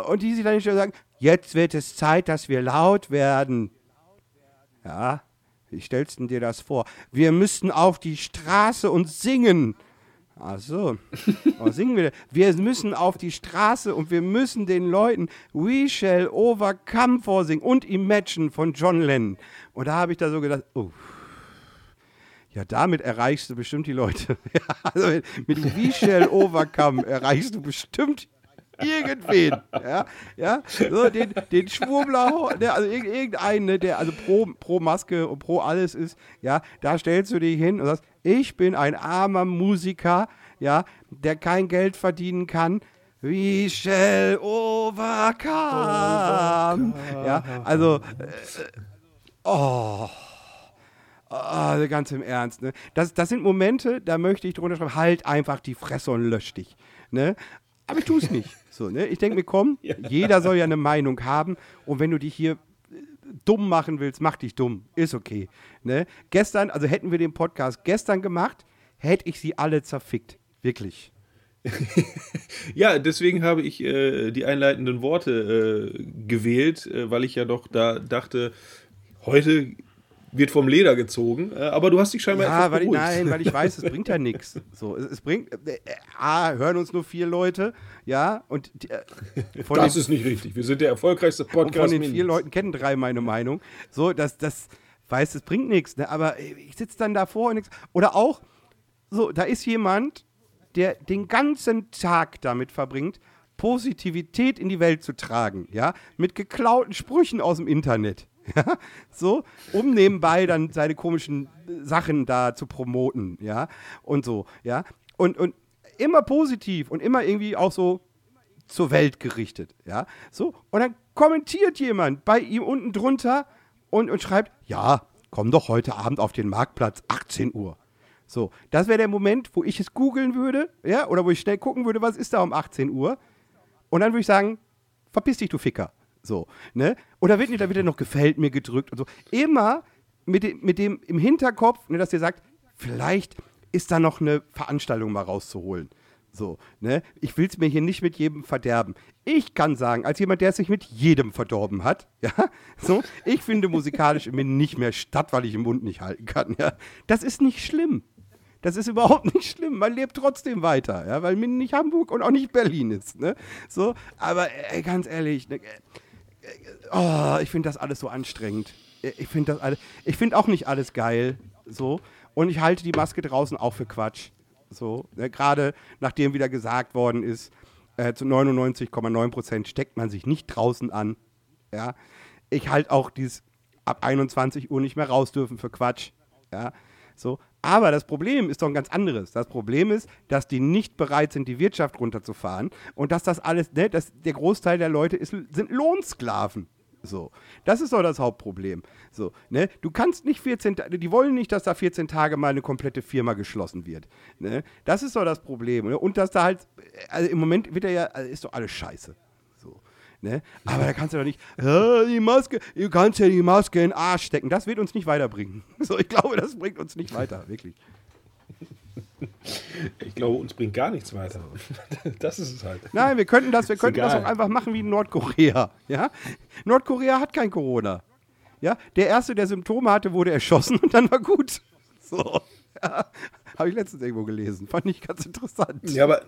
und die sich dann nicht sagen, jetzt wird es Zeit, dass wir laut werden. Ja, wie stellst du dir das vor? Wir müssen auf die Straße und singen. Ach so, was singen wir? Wir müssen auf die Straße und wir müssen den Leuten We Shall Overcome vorsingen und Imagine von John Lennon. Und da habe ich da so gedacht, oh, ja, damit erreichst du bestimmt die Leute. Ja, also mit We Shall Overcome erreichst du bestimmt irgendwen. Ja, ja, so den, den Schwurbler, der, also irg- irgendeinen, ne, der also pro, pro Maske und pro alles ist, ja, da stellst du dich hin und sagst, ich bin ein armer Musiker, ja, der kein Geld verdienen kann. We shall overcome. Ja, also, äh, oh. Ah, ganz im Ernst, ne? Das, das sind Momente, da möchte ich drunter schreiben, halt einfach die Fresse und lösch dich. Ne? Aber ich tue es nicht. So, ne? Ich denke mir, komm, jeder soll ja eine Meinung haben. Und wenn du dich hier äh, dumm machen willst, mach dich dumm. Ist okay. Ne? Gestern, also hätten wir den Podcast gestern gemacht, hätte ich sie alle zerfickt. Wirklich. Ja, deswegen habe ich äh, die einleitenden Worte äh, gewählt, äh, weil ich ja doch da dachte, heute wird vom Leder gezogen. Äh, aber du hast dich scheinbar Ja, weil ich, nein, weil ich weiß, es bringt ja nichts. So, es, es bringt, äh, äh, A, hören uns nur vier Leute, ja, und äh, von Das den- ist nicht richtig. Wir sind der erfolgreichste Und von Podcast. den vier. Leuten kennen drei meine Meinung. So, das, das weiß, es bringt nichts. Ne? Aber ich sitze dann davor und nix. Oder auch, so, da ist jemand, der den ganzen Tag damit verbringt, Positivität in die Welt zu tragen, ja, mit geklauten Sprüchen aus dem Internet. Ja, so, um nebenbei dann seine komischen äh, Sachen da zu promoten, ja, und so, ja. Und, und immer positiv und immer irgendwie auch so, zur Welt gerichtet, ja, so, und dann kommentiert jemand bei ihm unten drunter und, und schreibt, ja, komm doch heute Abend auf den Marktplatz, 18 Uhr. So, das wäre der Moment, wo ich es googeln würde, ja, oder wo ich schnell gucken würde, was ist da um 18 Uhr, und dann würde ich sagen, verpiss dich, du Ficker. So, ne? Oder wird nicht, da wird ja noch gefällt mir gedrückt und so. Immer mit dem, mit dem im Hinterkopf, ne, dass ihr sagt, vielleicht ist da noch eine Veranstaltung mal rauszuholen. So, ne? Ich will es mir hier nicht mit jedem verderben. Ich kann sagen, als jemand, der sich mit jedem verdorben hat, ja, so, ich finde musikalisch in mir nicht mehr statt, weil ich den Mund nicht halten kann, ja. Das ist nicht schlimm. Das ist überhaupt nicht schlimm. Man lebt trotzdem weiter, ja, weil Minden nicht Hamburg und auch nicht Berlin ist. Ne? So, aber äh, ganz ehrlich, ne, äh, oh, ich finde das alles so anstrengend. Ich finde das alles, ich finde auch nicht alles geil. So. Und ich halte die Maske draußen auch für Quatsch. So, ne? Gerade nachdem wieder gesagt worden ist, äh, zu 99,9 Prozent steckt man sich nicht draußen an. Ja. Ich halte auch dieses ab 21 Uhr nicht mehr raus dürfen für Quatsch. Ja. So. Aber das Problem ist doch ein ganz anderes. Das Problem ist, dass die nicht bereit sind, die Wirtschaft runterzufahren und dass das alles, ne, dass der Großteil der Leute ist, sind Lohnsklaven. So, das ist doch das Hauptproblem. So, ne, du kannst nicht 14, Ta- die wollen nicht, dass da 14 Tage mal eine komplette Firma geschlossen wird. Ne? Das ist doch das Problem. Ne? Und dass da halt, also im Moment wird er ja, also ist doch alles scheiße. Ne? Aber da kannst du doch nicht, "Ja, die Maske, du kannst ja die Maske in den Arsch stecken. Das wird uns nicht weiterbringen. So, ich glaube, das bringt uns nicht weiter, wirklich. Ich glaube, uns bringt gar nichts weiter. Das ist es halt. Nein, wir könnten das, wir könnten das auch einfach machen wie in Nordkorea. Ja? Nordkorea hat kein Corona. Ja? Der erste, der Symptome hatte, wurde erschossen und dann war gut. So. Ja. Habe ich letztens irgendwo gelesen. Fand ich ganz interessant. Ja, aber,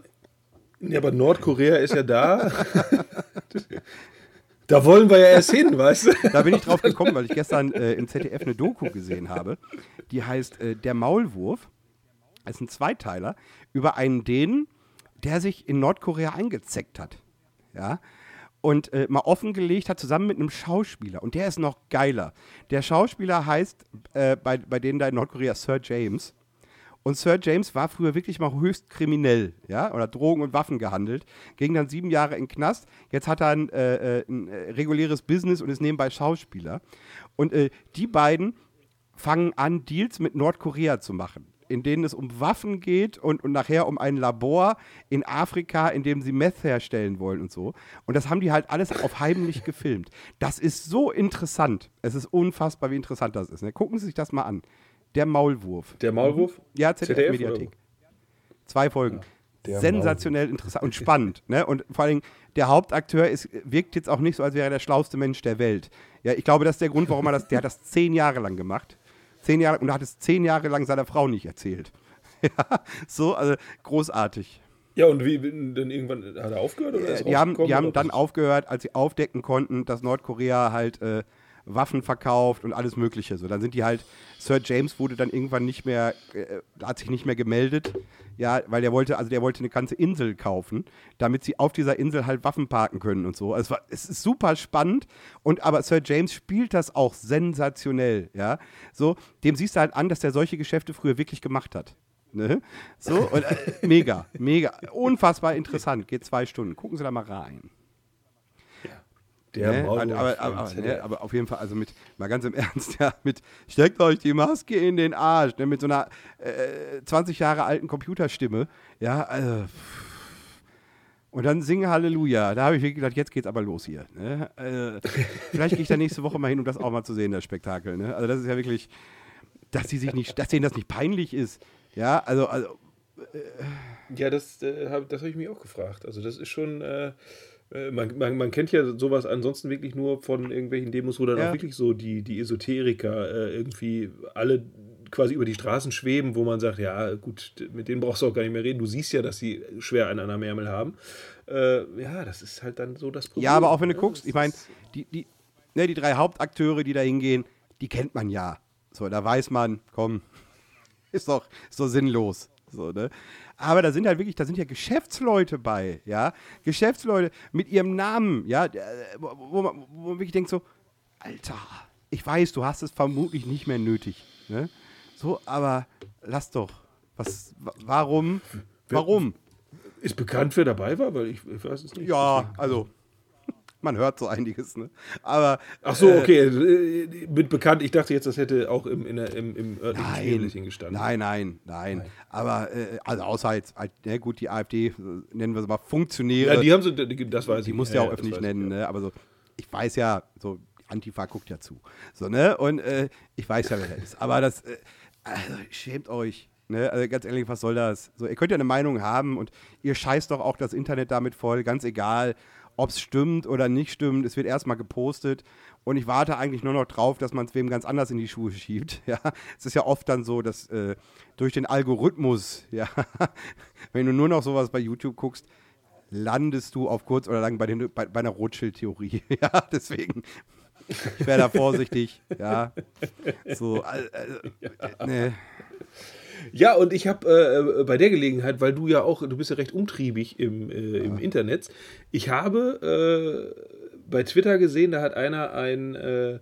ja, aber Nordkorea ist ja da. Da wollen wir ja erst hin, weißt du? Da bin ich drauf gekommen, weil ich gestern äh, im ZDF eine Doku gesehen habe. Die heißt äh, Der Maulwurf. Das ist ein Zweiteiler über einen Dänen, der sich in Nordkorea eingezeckt hat. Ja. Und äh, mal offengelegt hat, zusammen mit einem Schauspieler. Und der ist noch geiler. Der Schauspieler heißt äh, bei, bei denen da in Nordkorea Sir James. Und Sir James war früher wirklich mal höchst kriminell, ja, oder Drogen und Waffen gehandelt, ging dann sieben Jahre in den Knast. Jetzt hat er ein, äh, äh, ein äh, reguläres Business und ist nebenbei Schauspieler. Und äh, die beiden fangen an, Deals mit Nordkorea zu machen, in denen es um Waffen geht und, und nachher um ein Labor in Afrika, in dem sie Meth herstellen wollen und so. Und das haben die halt alles auf heimlich gefilmt. Das ist so interessant. Es ist unfassbar, wie interessant das ist. Ne? Gucken Sie sich das mal an. Der Maulwurf. Der Maulwurf? Ja, ZDF ZDF-Mediathek. Zwei Folgen. Der sensationell interessant und spannend. Ne? Und vor allem, der Hauptakteur ist, wirkt jetzt auch nicht so, als wäre er der schlauste Mensch der Welt. Ja, ich glaube, das ist der Grund, warum er das, der hat das zehn Jahre lang gemacht. Zehn Jahre, und er hat es zehn Jahre lang seiner Frau nicht erzählt. Ja, so, also großartig. Ja, und wie dann irgendwann hat er aufgehört? Oder ist Äh, die haben, die haben dann aufgehört, als sie aufdecken konnten, dass Nordkorea halt äh, Waffen verkauft und alles Mögliche. So, dann sind die halt, Sir James wurde dann irgendwann nicht mehr, äh, hat sich nicht mehr gemeldet, ja, weil der wollte, also der wollte eine ganze Insel kaufen, damit sie auf dieser Insel halt Waffen parken können und so. Also es, war, es ist super spannend und aber Sir James spielt das auch sensationell, ja. So, dem siehst du halt an, dass der solche Geschäfte früher wirklich gemacht hat. Ne? So, und, äh, mega, mega, unfassbar interessant. Geht zwei Stunden. Gucken Sie da mal rein. Der Ne? Maulwurf aber, aber, aber, ne? aber auf jeden Fall, also mit, mal ganz im Ernst, ja, mit steckt euch die Maske in den Arsch, ne? mit so einer äh, 20 Jahre alten Computerstimme, ja, also, und dann singen Halleluja. Da habe ich wirklich gedacht, jetzt geht's aber los hier. Ne? Äh, vielleicht gehe ich da nächste Woche mal hin, um das auch mal zu sehen, das Spektakel. Ne? Also das ist ja wirklich, dass sie sich nicht, dass denen das nicht peinlich ist. Ja, also, also Ja, das, äh, hab, das habe ich mich auch gefragt. Also das ist schon, äh, äh, man, man, man kennt ja sowas ansonsten wirklich nur von irgendwelchen Demos, wo dann Ja. auch wirklich so die, die Esoteriker äh, irgendwie alle quasi über die Straßen schweben, wo man sagt, ja gut, mit denen brauchst du auch gar nicht mehr reden. Du siehst ja, dass sie schwer einen an der Ärmel haben. Äh, ja, das ist halt dann so das Problem. Ja, aber auch wenn du ne? guckst, ich meine, die, die, ne, die drei Hauptakteure, die da hingehen, die kennt man ja. So, da weiß man, komm, ist doch, doch sinnlos. So, ne? Aber da sind halt wirklich, da sind ja Geschäftsleute bei, ja. Geschäftsleute mit ihrem Namen, ja, äh, wo, man, wo man wirklich denkt so, Alter, ich weiß, du hast es vermutlich nicht mehr nötig. Ne? So, aber lass doch. Was, wa- warum? Warum? Ist bekannt, wer dabei war, weil ich, ich weiß es nicht. Ja, also, man hört so einiges, ne? Aber. Ach so, äh, okay. äh, Mit bekannt, ich dachte jetzt, das hätte auch im, in der, im, im örtlichen Nein, gestanden. nein, nein, nein. Aber, äh, also außer jetzt, halt, ne, gut, die AfD, äh, nennen wir sie mal Funktionäre, Ja, die, die haben sie, die- das weiß ich. musst du ja auch öffentlich weiß ich, nennen, ja. ne? aber so, ich weiß ja, so, Antifa guckt ja zu. So, ne? Und äh, ich weiß ja, wer das ist. Aber das, äh, also, schämt euch. Ne? Also ganz ehrlich, was soll das? So, ihr könnt ja eine Meinung haben und ihr scheißt doch auch das Internet damit voll, ganz egal, ob es stimmt oder nicht stimmt. Es wird erstmal gepostet und ich warte eigentlich nur noch drauf, dass man es wem ganz anders in die Schuhe schiebt. Ja? Es ist ja oft dann so, dass äh, durch den Algorithmus, ja, wenn du nur noch sowas bei YouTube guckst, landest du auf kurz oder lang bei, den, bei, bei einer Rothschild-Theorie. Ja, deswegen. Ich wäre da vorsichtig, ja. So, äh, äh, ne. Ja, und ich habe äh, bei der Gelegenheit, weil du ja auch, du bist ja recht umtriebig im, äh, im Internet, ich habe äh, bei Twitter gesehen, da hat einer ein, äh,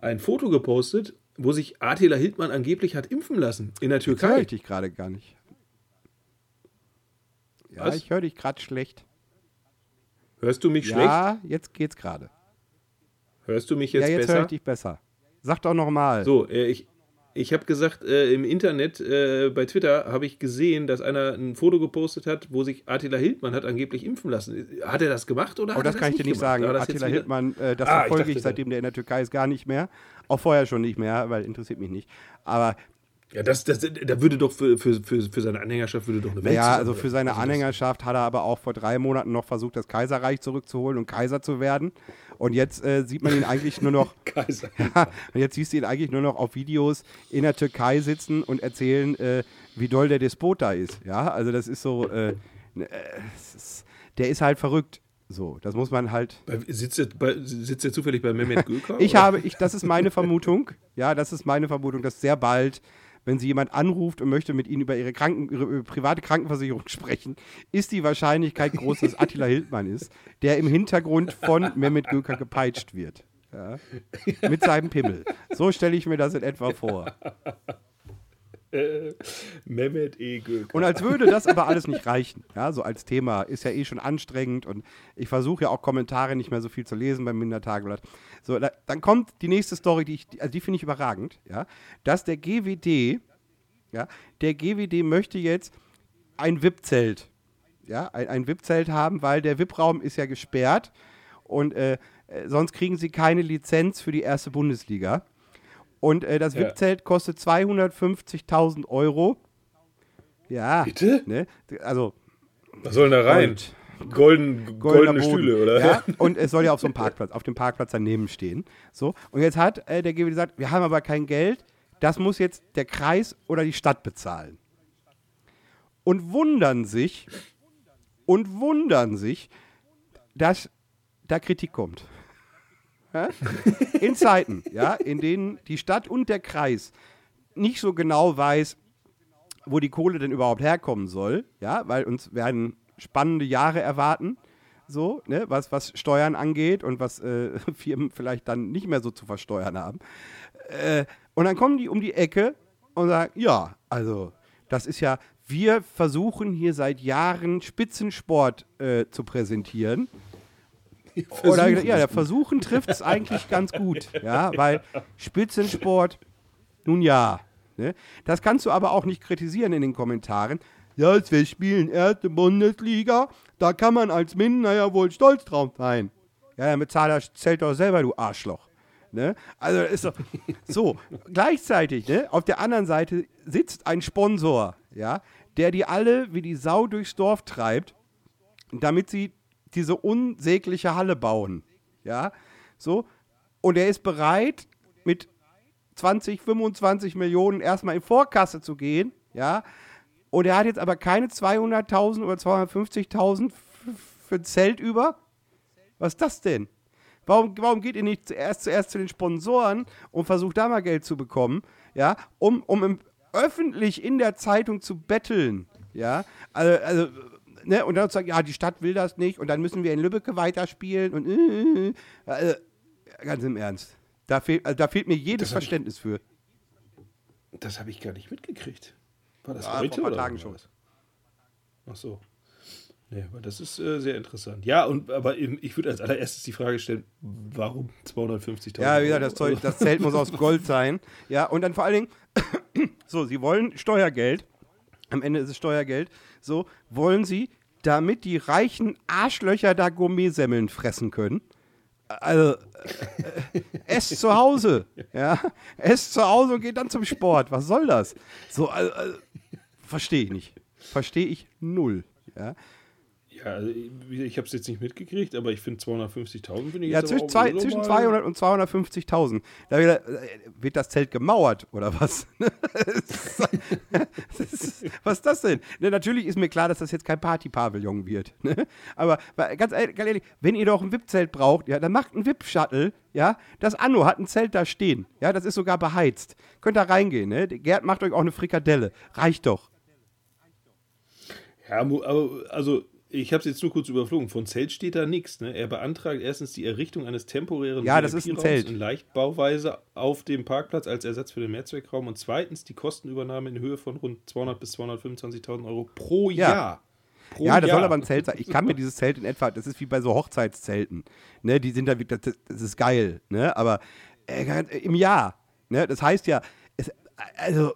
ein Foto gepostet, wo sich Attila Hildmann angeblich hat impfen lassen in der Jetzt höre Türkei. ich dich gerade gar nicht. Ja, Was? ich höre dich gerade schlecht. Hörst du mich schlecht? Ja, jetzt geht's gerade. Hörst du mich jetzt, Ja, jetzt höre besser? ich dich besser. Sag doch nochmal. So, äh, ich, ich habe gesagt, äh, im Internet, äh, bei Twitter, habe ich gesehen, dass einer ein Foto gepostet hat, wo sich Attila Hildmann hat angeblich impfen lassen. Hat er das gemacht oder Oh, das er kann ich dir nicht gemacht? sagen. Das Attila Hildmann, äh, das Ah, ich verfolge dachte, ich, seitdem der in der Türkei ist, gar nicht mehr. Auch vorher schon nicht mehr, weil interessiert mich nicht. Aber Ja, das, das, da würde doch für, für, für, für seine Anhängerschaft würde doch eine Welt ja, also für seine Also Anhängerschaft hat er aber auch vor drei Monaten noch versucht, das Kaiserreich zurückzuholen und Kaiser zu werden. Und jetzt äh, sieht man ihn eigentlich nur noch Kaiser. Ja, und jetzt siehst du ihn eigentlich nur noch auf Videos in der Türkei sitzen und erzählen, äh, wie doll der Despot da ist. Ja, also das ist so, äh, äh, es ist, der ist halt verrückt. So, das muss man halt. Bei- Sitzt er, bei, sitzt er zufällig bei Mehmet Göker? Ich oder? habe, ich, das ist meine Vermutung. Ja, das ist meine Vermutung, dass sehr bald, wenn sie jemand anruft und möchte mit ihnen über ihre, Kranken, ihre, ihre private Krankenversicherung sprechen, ist die Wahrscheinlichkeit groß, dass Attila Hildmann ist, der im Hintergrund von Mehmet Göker gepeitscht wird. Ja, mit seinem Pimmel. So stelle ich mir das in etwa vor. Mehmet E. Göker. Und als würde das aber alles nicht reichen, ja, so als Thema, ist ja eh schon anstrengend und ich versuche ja auch Kommentare nicht mehr so viel zu lesen beim Mindertageblatt. So, da, dann kommt die nächste Story, die ich, also die finde ich überragend, ja, dass der GWD, ja, der GWD möchte jetzt ein VIP-Zelt, ja, ein, ein VIP-Zelt haben, weil der VIP-Raum ist ja gesperrt und äh, äh, sonst kriegen sie keine Lizenz für die erste Bundesliga. Und äh, das Ja. VIP-Zelt kostet 250.000 Euro. Ja. Bitte? Ne? Also, Was soll denn da rein? Und- Golden, goldene Boden. Stühle, oder? Ja, und es soll ja auf so einem Parkplatz, auf dem Parkplatz daneben stehen. So, und jetzt hat äh, der GW gesagt, wir haben aber kein Geld, das muss jetzt der Kreis oder die Stadt bezahlen. Und wundern sich, und wundern sich, dass da Kritik kommt. In Zeiten, ja, in denen die Stadt und der Kreis nicht so genau weiß, wo die Kohle denn überhaupt herkommen soll, ja, weil uns werden spannende Jahre erwarten, so, ne, was, was Steuern angeht und was äh, Firmen vielleicht dann nicht mehr so zu versteuern haben. Äh, und dann kommen die um die Ecke und sagen, ja, also das ist ja, wir versuchen hier seit Jahren Spitzensport äh, zu präsentieren. Oder ja, der Versuchen trifft es eigentlich ganz gut, ja, weil Spitzensport, nun ja. Ne? Das kannst du aber auch nicht kritisieren in den Kommentaren. Ja, jetzt wir spielen erste Bundesliga, da kann man als Minder ja wohl stolz drauf sein. Ja, damit zahlt zählt doch selber, du Arschloch. Ne? Also ist doch so. Gleichzeitig, ne, auf der anderen Seite sitzt ein Sponsor, ja, der die alle wie die Sau durchs Dorf treibt, damit sie diese unsägliche Halle bauen. Ja, so. Und er ist bereit, mit 20, 25 Millionen erstmal in Vorkasse zu gehen. Ja. Und er hat jetzt aber keine 200.000 oder 250.000 f- für ein Zelt über. Was ist das denn? Warum, warum geht ihr nicht zuerst, zuerst zu den Sponsoren und versucht da mal Geld zu bekommen, ja, um, um im, öffentlich in der Zeitung zu betteln, ja, also, also ne, und dann zu sagen, ja, die Stadt will das nicht und dann müssen wir in Lübbecke weiterspielen und äh, also, ganz im Ernst, da fehlt, also, da fehlt mir jedes hab ich- Verständnis für. Das habe ich gar nicht mitgekriegt. War das Ja, vor heute ein paar oder Tagen schon. Ach so. Nee, aber das ist äh, sehr interessant. Ja, und aber eben, ich würde als allererstes die Frage stellen, warum 250.000 Ja, wie gesagt, das? Zeug, das Zelt muss aus Gold sein. Ja, und dann vor allen Dingen, so, sie wollen Steuergeld. Am Ende ist es Steuergeld. So, wollen sie, damit die reichen Arschlöcher da Gourmetsemmeln fressen können. Also, äh, esst zu Hause. Ja, esst zu Hause und geht dann zum Sport. Was soll das? So, also, also, verstehe ich nicht. Verstehe ich null. Ja, Ja, also ich, ich habe es jetzt nicht mitgekriegt, aber ich finde 250.000 finde ich Ja, jetzt zwischen, zwei, zwischen mal- 200 und 250.000. Da wird, äh, wird das Zelt gemauert oder was? Ist- was ist das denn? Ne, natürlich ist mir klar, dass das jetzt kein Partypavillon wird. Ne? Aber ganz, ehrlich- wenn ihr doch ein VIP-Zelt braucht, ja, dann macht ein VIP-Shuttle. Ja, das Anno hat ein Zelt da stehen. Ja, das ist sogar beheizt. Könnt da reingehen. Ne? Gerd macht euch auch eine Frikadelle. Reicht doch. Ja, aber also ich habe es jetzt nur kurz überflogen. Von Zelt steht da nichts. Ne? Er beantragt erstens die Errichtung eines temporären Ja, das ist ein Zelt. in Leichtbauweise auf dem Parkplatz als Ersatz für den Mehrzweckraum und zweitens die Kostenübernahme in Höhe von rund 200 bis 225.000 Euro pro Ja. Jahr. Pro Ja, das Jahr. soll aber ein Zelt sein. Ich kann mir dieses Zelt in etwa, das ist wie bei so Hochzeitszelten. Ne, die sind da, wie- das, das ist geil, ne? Aber äh, im Jahr, ne? Das heißt ja, es, also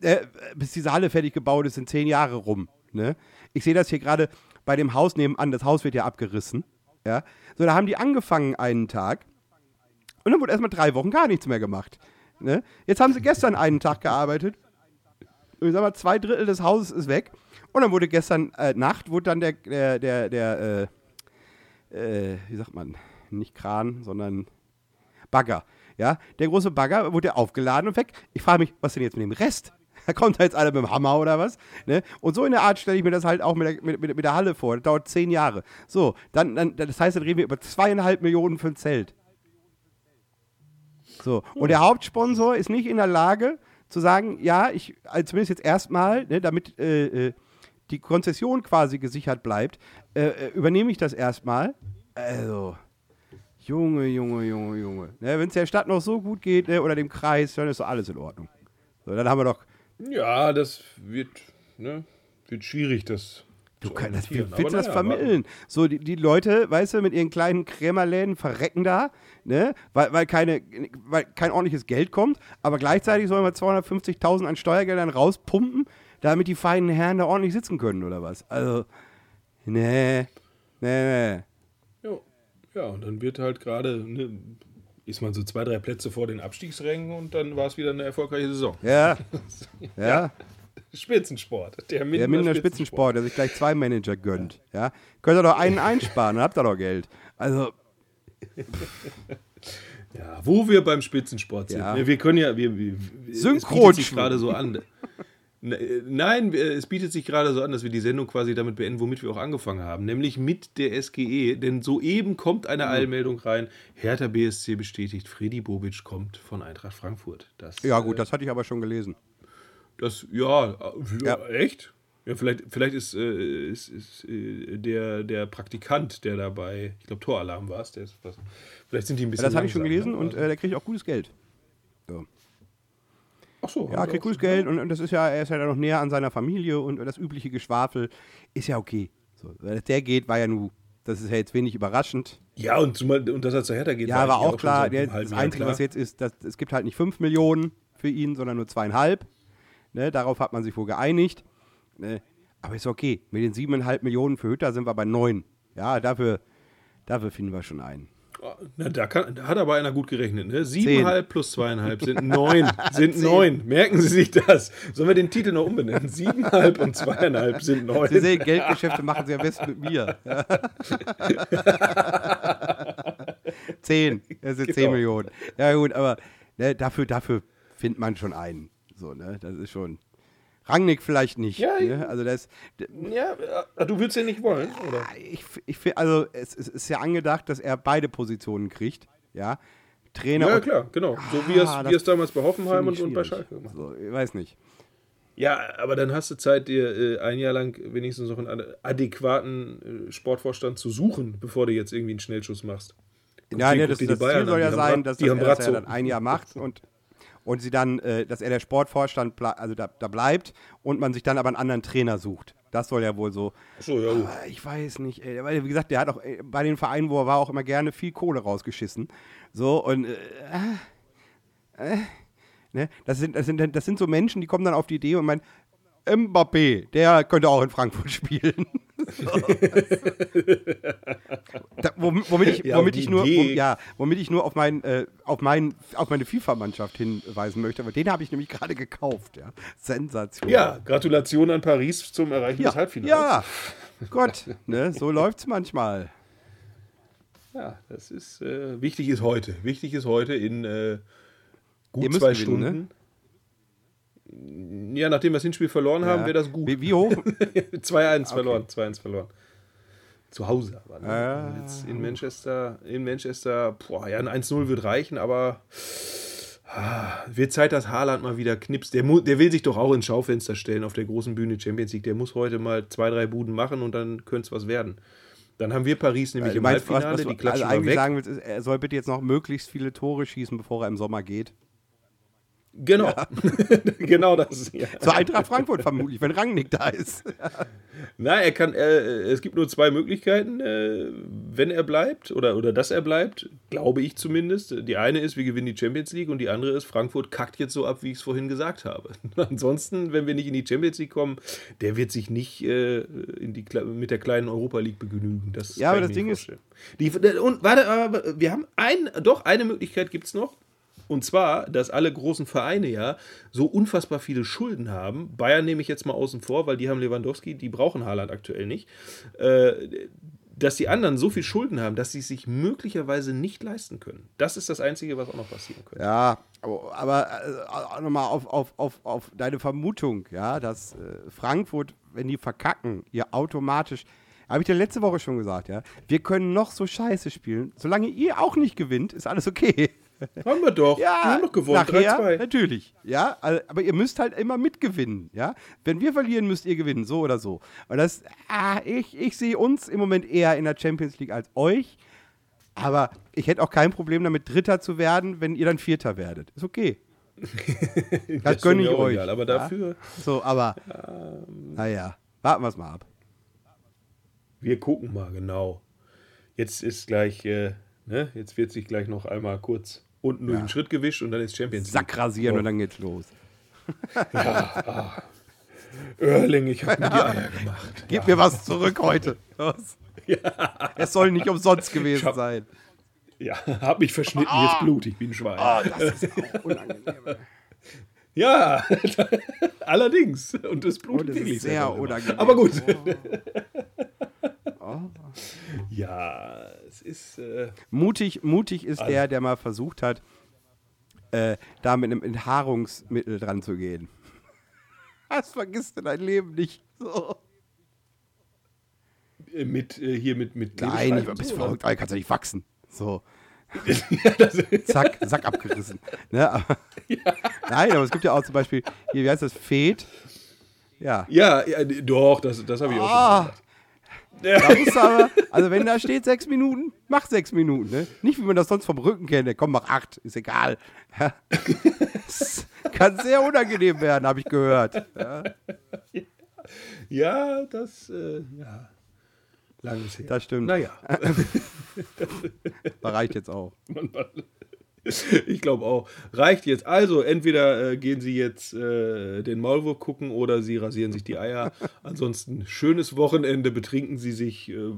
äh, äh, bis diese Halle fertig gebaut ist, sind zehn Jahre rum. Ne? Ich sehe das hier gerade bei dem Haus nebenan. Das Haus wird ja abgerissen. Ja? So, da haben die angefangen einen Tag und dann wurde erstmal drei Wochen gar nichts mehr gemacht. Ne? Jetzt haben sie gestern einen Tag gearbeitet. Ich sag mal, zwei Drittel des Hauses ist weg. Und dann wurde gestern äh, Nacht, wurde dann der, der, der, der äh, äh, wie sagt man, nicht Kran, sondern Bagger. Ja, der große Bagger wurde aufgeladen und weg. Ich frage mich, was denn jetzt mit dem Rest? Da kommt da jetzt einer mit dem Hammer oder was? Ne? Und so in der Art stelle ich mir das halt auch mit der, mit, mit, mit der Halle vor. Das dauert zehn Jahre. So, dann, dann, das heißt, dann reden wir über zweieinhalb Millionen für ein Zelt. So, und der Hauptsponsor ist nicht in der Lage zu sagen, ja, ich, also zumindest jetzt erstmal, ne, damit äh, äh, die Konzession quasi gesichert bleibt, äh, äh, übernehme ich das erstmal. Also, Junge, Junge, Junge, Junge. Ne, Wenn es der Stadt noch so gut geht, ne, oder dem Kreis, dann ist doch alles in Ordnung. So, dann haben wir doch. Ja, das wird, ne, wird schwierig, das. Du zu kannst, argumentieren. willst das vermitteln? So, die, die Leute, weißt du, mit ihren kleinen Krämerläden verrecken da, ne? Weil, weil, keine, weil kein ordentliches Geld kommt, aber gleichzeitig sollen wir 250.000 an Steuergeldern rauspumpen, damit die feinen Herren da ordentlich sitzen können, oder was? Also, nee, nee, nee. Ja, ja, und dann wird halt gerade, ne, ist man so zwei, drei Plätze vor den Abstiegsrängen und dann war es wieder eine erfolgreiche Saison. Ja, ja. Spitzensport. Der Mindener, Der Mindener Spitzensport, der sich gleich zwei Manager gönnt. Ja? Könnt ihr doch einen einsparen, dann habt ihr doch Geld. Also, Ja, wo wir beim Spitzensport sind. Ja. Ne, Wir können ja, wir, wir sich gerade so an. Ne, äh, Nein, es bietet sich gerade so an, dass wir die Sendung quasi damit beenden, womit wir auch angefangen haben, nämlich mit der SGE. Denn soeben kommt eine. Eilmeldung rein. Hertha BSC bestätigt, Freddy Bobic kommt von Eintracht Frankfurt. Das, ja gut, äh, das hatte ich aber schon gelesen. Das, ja, äh, ja, echt? Ja, vielleicht, vielleicht ist, äh, ist, ist äh, der, der Praktikant, der dabei, ich glaube, Toralarm war es, der ist was. Vielleicht sind die ein bisschen. Ja, das habe ich schon gelesen ne? und äh, der kriegt auch gutes Geld. Ach so, Ja, kriegt auch gutes Geld und, und das ist ja, er ist ja noch näher an seiner Familie und das übliche Geschwafel ist ja okay. So, dass der geht, war ja nur, das ist ja jetzt wenig überraschend. Ja, und, zumal, und dass er zu Hertha geht, Ja, aber eigentlich auch schon klar, der, halben das Einzige, klar. was jetzt ist, dass, es gibt halt nicht 5 Millionen für ihn, sondern nur zweieinhalb. Ne, darauf hat man sich wohl geeinigt. Ne, aber ist okay. Mit den siebeneinhalb Millionen für Hütter sind wir bei neun. Ja, dafür, dafür finden wir schon einen. Na, da, kann, da hat aber einer gut gerechnet, ne? Siebeneinhalb plus zweieinhalb sind neun. Sind neun. Merken Sie sich das. Sollen wir den Titel noch umbenennen? Siebeneinhalb und zweieinhalb sind neun. Sie sehen, Geldgeschäfte machen sie am besten mit mir. Zehn. Das sind zehn Genau. Millionen. Ja, gut, aber ne, dafür, dafür findet man schon einen. So, ne? Das ist schon. Rangnick vielleicht nicht. Ja, ne? Also das, Ja, äh, du willst den nicht wollen, oder? ich, ich also es, es ist ja angedacht, dass er beide Positionen kriegt. Ja. Trainer Ja, klar, genau. So wie, Ah, es, das wie es damals bei Hoffenheim und, und bei. Schalke gemacht So, ich weiß nicht. Ja, aber dann hast du Zeit, dir äh, ein Jahr lang wenigstens noch einen adäquaten äh, Sportvorstand zu suchen, bevor du jetzt irgendwie einen Schnellschuss machst. Guck Ja, dir- das, das Ziel soll ja sein, dass, die haben er, er Brazzo. dann ein Jahr macht und, und sie dann, äh, dass er der Sportvorstand ble also da, da bleibt und man sich dann aber einen anderen Trainer sucht. Das soll ja wohl so. So, ja. Aber ich weiß nicht, ey, weil wie gesagt, der hat auch äh, bei den Vereinen, wo er war, auch immer gerne viel Kohle rausgeschissen. So und äh, äh, ne, das sind, das sind, das sind so Menschen, die kommen dann auf die Idee und meinen, Mbappé, der könnte auch in Frankfurt spielen. So. womit, womit ich, Ja, womit die ich nur, Idee- wo, ja, womit ich nur auf, mein, äh, auf, mein, auf meine FIFA-Mannschaft hinweisen möchte. Aber den habe ich nämlich gerade gekauft. Ja. Sensation. Ja, Gratulation an Paris zum Erreichen des ja, Halbfinals. ja. Gott, ne, so läuft's manchmal. Ja, das ist äh, wichtig ist heute. Wichtig ist heute in äh, gut Ihr müsst zwei ne? Stunden. Ja, nachdem wir das Hinspiel verloren haben, Ja. wäre das gut. Wie, wie hoch? 2-1 verloren, 2-1 verloren. Zu Hause aber. Ne? Ja. Jetzt in Manchester, in Manchester, boah, ja, ein 1-0 wird reichen, aber ah, wird Zeit, dass Haaland mal wieder knipst. Der, der will sich doch auch ins Schaufenster stellen auf der großen Bühne Champions League. Der muss heute mal zwei, drei Buden machen und dann könnte es was werden. Dann haben wir Paris nämlich Du im meinst, was, Halbfinale, was die du klatschen also eigentlich weg. sagen willst, er soll bitte jetzt noch möglichst viele Tore schießen, bevor er im Sommer geht. Genau. genau das. Ja. Zur Eintracht Frankfurt vermutlich, wenn Rangnick da ist. Na, er kann, äh, es gibt nur zwei Möglichkeiten, äh, wenn er bleibt oder, oder dass er bleibt, glaube ich zumindest. Die eine ist, wir gewinnen die Champions League und die andere ist, Frankfurt kackt jetzt so ab, wie ich es vorhin gesagt habe. Ansonsten, wenn wir nicht in die Champions League kommen, der wird sich nicht äh, in die, mit der kleinen Europa League begnügen. Das Ja, aber das Ding ist- vorstellen. Die, und warte, aber wir haben ein, doch eine Möglichkeit gibt es noch. Und zwar, dass alle großen Vereine ja so unfassbar viele Schulden haben. Bayern nehme ich jetzt mal außen vor, weil die haben Lewandowski, die brauchen Haaland aktuell nicht. Äh, dass die anderen so viel Schulden haben, dass sie es sich möglicherweise nicht leisten können. Das ist das Einzige, was auch noch passieren könnte. Ja, aber, aber äh, nochmal auf, auf, auf, auf deine Vermutung, ja, dass äh, Frankfurt, wenn die verkacken, ihr automatisch, habe ich dir letzte Woche schon gesagt, ja, wir können noch so scheiße spielen, solange ihr auch nicht gewinnt, ist alles okay. Haben wir doch. Ja, wir haben doch gewonnen. nachher, 3-2. natürlich. Ja, aber ihr müsst halt immer mitgewinnen. Ja, wenn wir verlieren, müsst ihr gewinnen, so oder so. Und das, ah, ich, ich sehe uns im Moment eher in der Champions League als euch. Aber ich hätte auch kein Problem damit, Dritter zu werden, wenn ihr dann Vierter werdet. Ist okay. Das ist gönne ich euch. egal, aber ja? dafür, So, aber, naja, warten wir es mal ab. wir gucken mal genau. Jetzt ist gleich, äh, ne, jetzt wird sich gleich noch einmal kurz unten durch den Schritt gewischt und dann ist Champions League. Sack rasieren und dann geht's los. Erling, ich habe mir die Eier gemacht. Gib mir was zurück heute. Los. Es soll nicht umsonst gewesen hab- sein. Ja, hab mich verschnitten, jetzt Blut, ich bin ein Schwein. Das ist auch unangenehm. Ja, allerdings. Und das Blut es ist sehr unangenehm. Aber gut. Ja, es ist. Äh, Mutig, mutig ist Also- der, der mal versucht hat, äh, da mit einem Enthaarungsmittel dran zu gehen. Das vergisst du dein Leben nicht. So. mit äh, hier mit mit Nein, ich bist so, verrückt, Alter, kannst du nicht wachsen. So. ja, Zack, Sack abgerissen. Ne? Aber, Nein, aber es gibt ja auch zum Beispiel, hier, wie heißt das, Fed? Ja. ja, ja, doch, das, das habe ich auch Ah. Schon Da musst du aber, also wenn da steht sechs Minuten, mach sechs Minuten. Ne? Nicht wie man das sonst vom Rücken kennt. ne? Komm, mach acht, ist egal. Ja. Das kann sehr unangenehm werden, habe ich gehört. Ja, Ja, das, äh, ja. Langes her. das stimmt. Naja, Das reicht jetzt auch. ich glaube auch. Reicht jetzt. Also, entweder äh, gehen Sie jetzt äh, den Maulwurf gucken oder Sie rasieren sich die Eier. Ansonsten schönes Wochenende, betrinken Sie sich äh,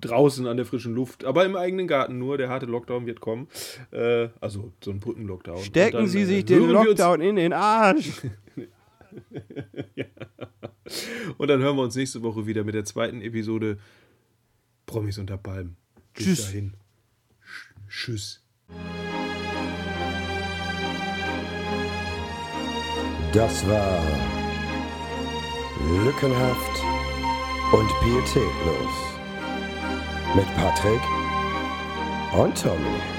draußen an der frischen Luft, aber im eigenen Garten nur. Der harte Lockdown wird kommen. Äh, also, so ein Brückenlockdown. Stecken dann, Sie äh, sich den Lockdown in den Arsch. Und dann hören wir uns nächste Woche wieder mit der zweiten Episode Promis unter Palmen. Bis Tschüss. dahin. Sch Tschüss. Das war Lückenhaft und Pietätlos mit Patrick und Tommy.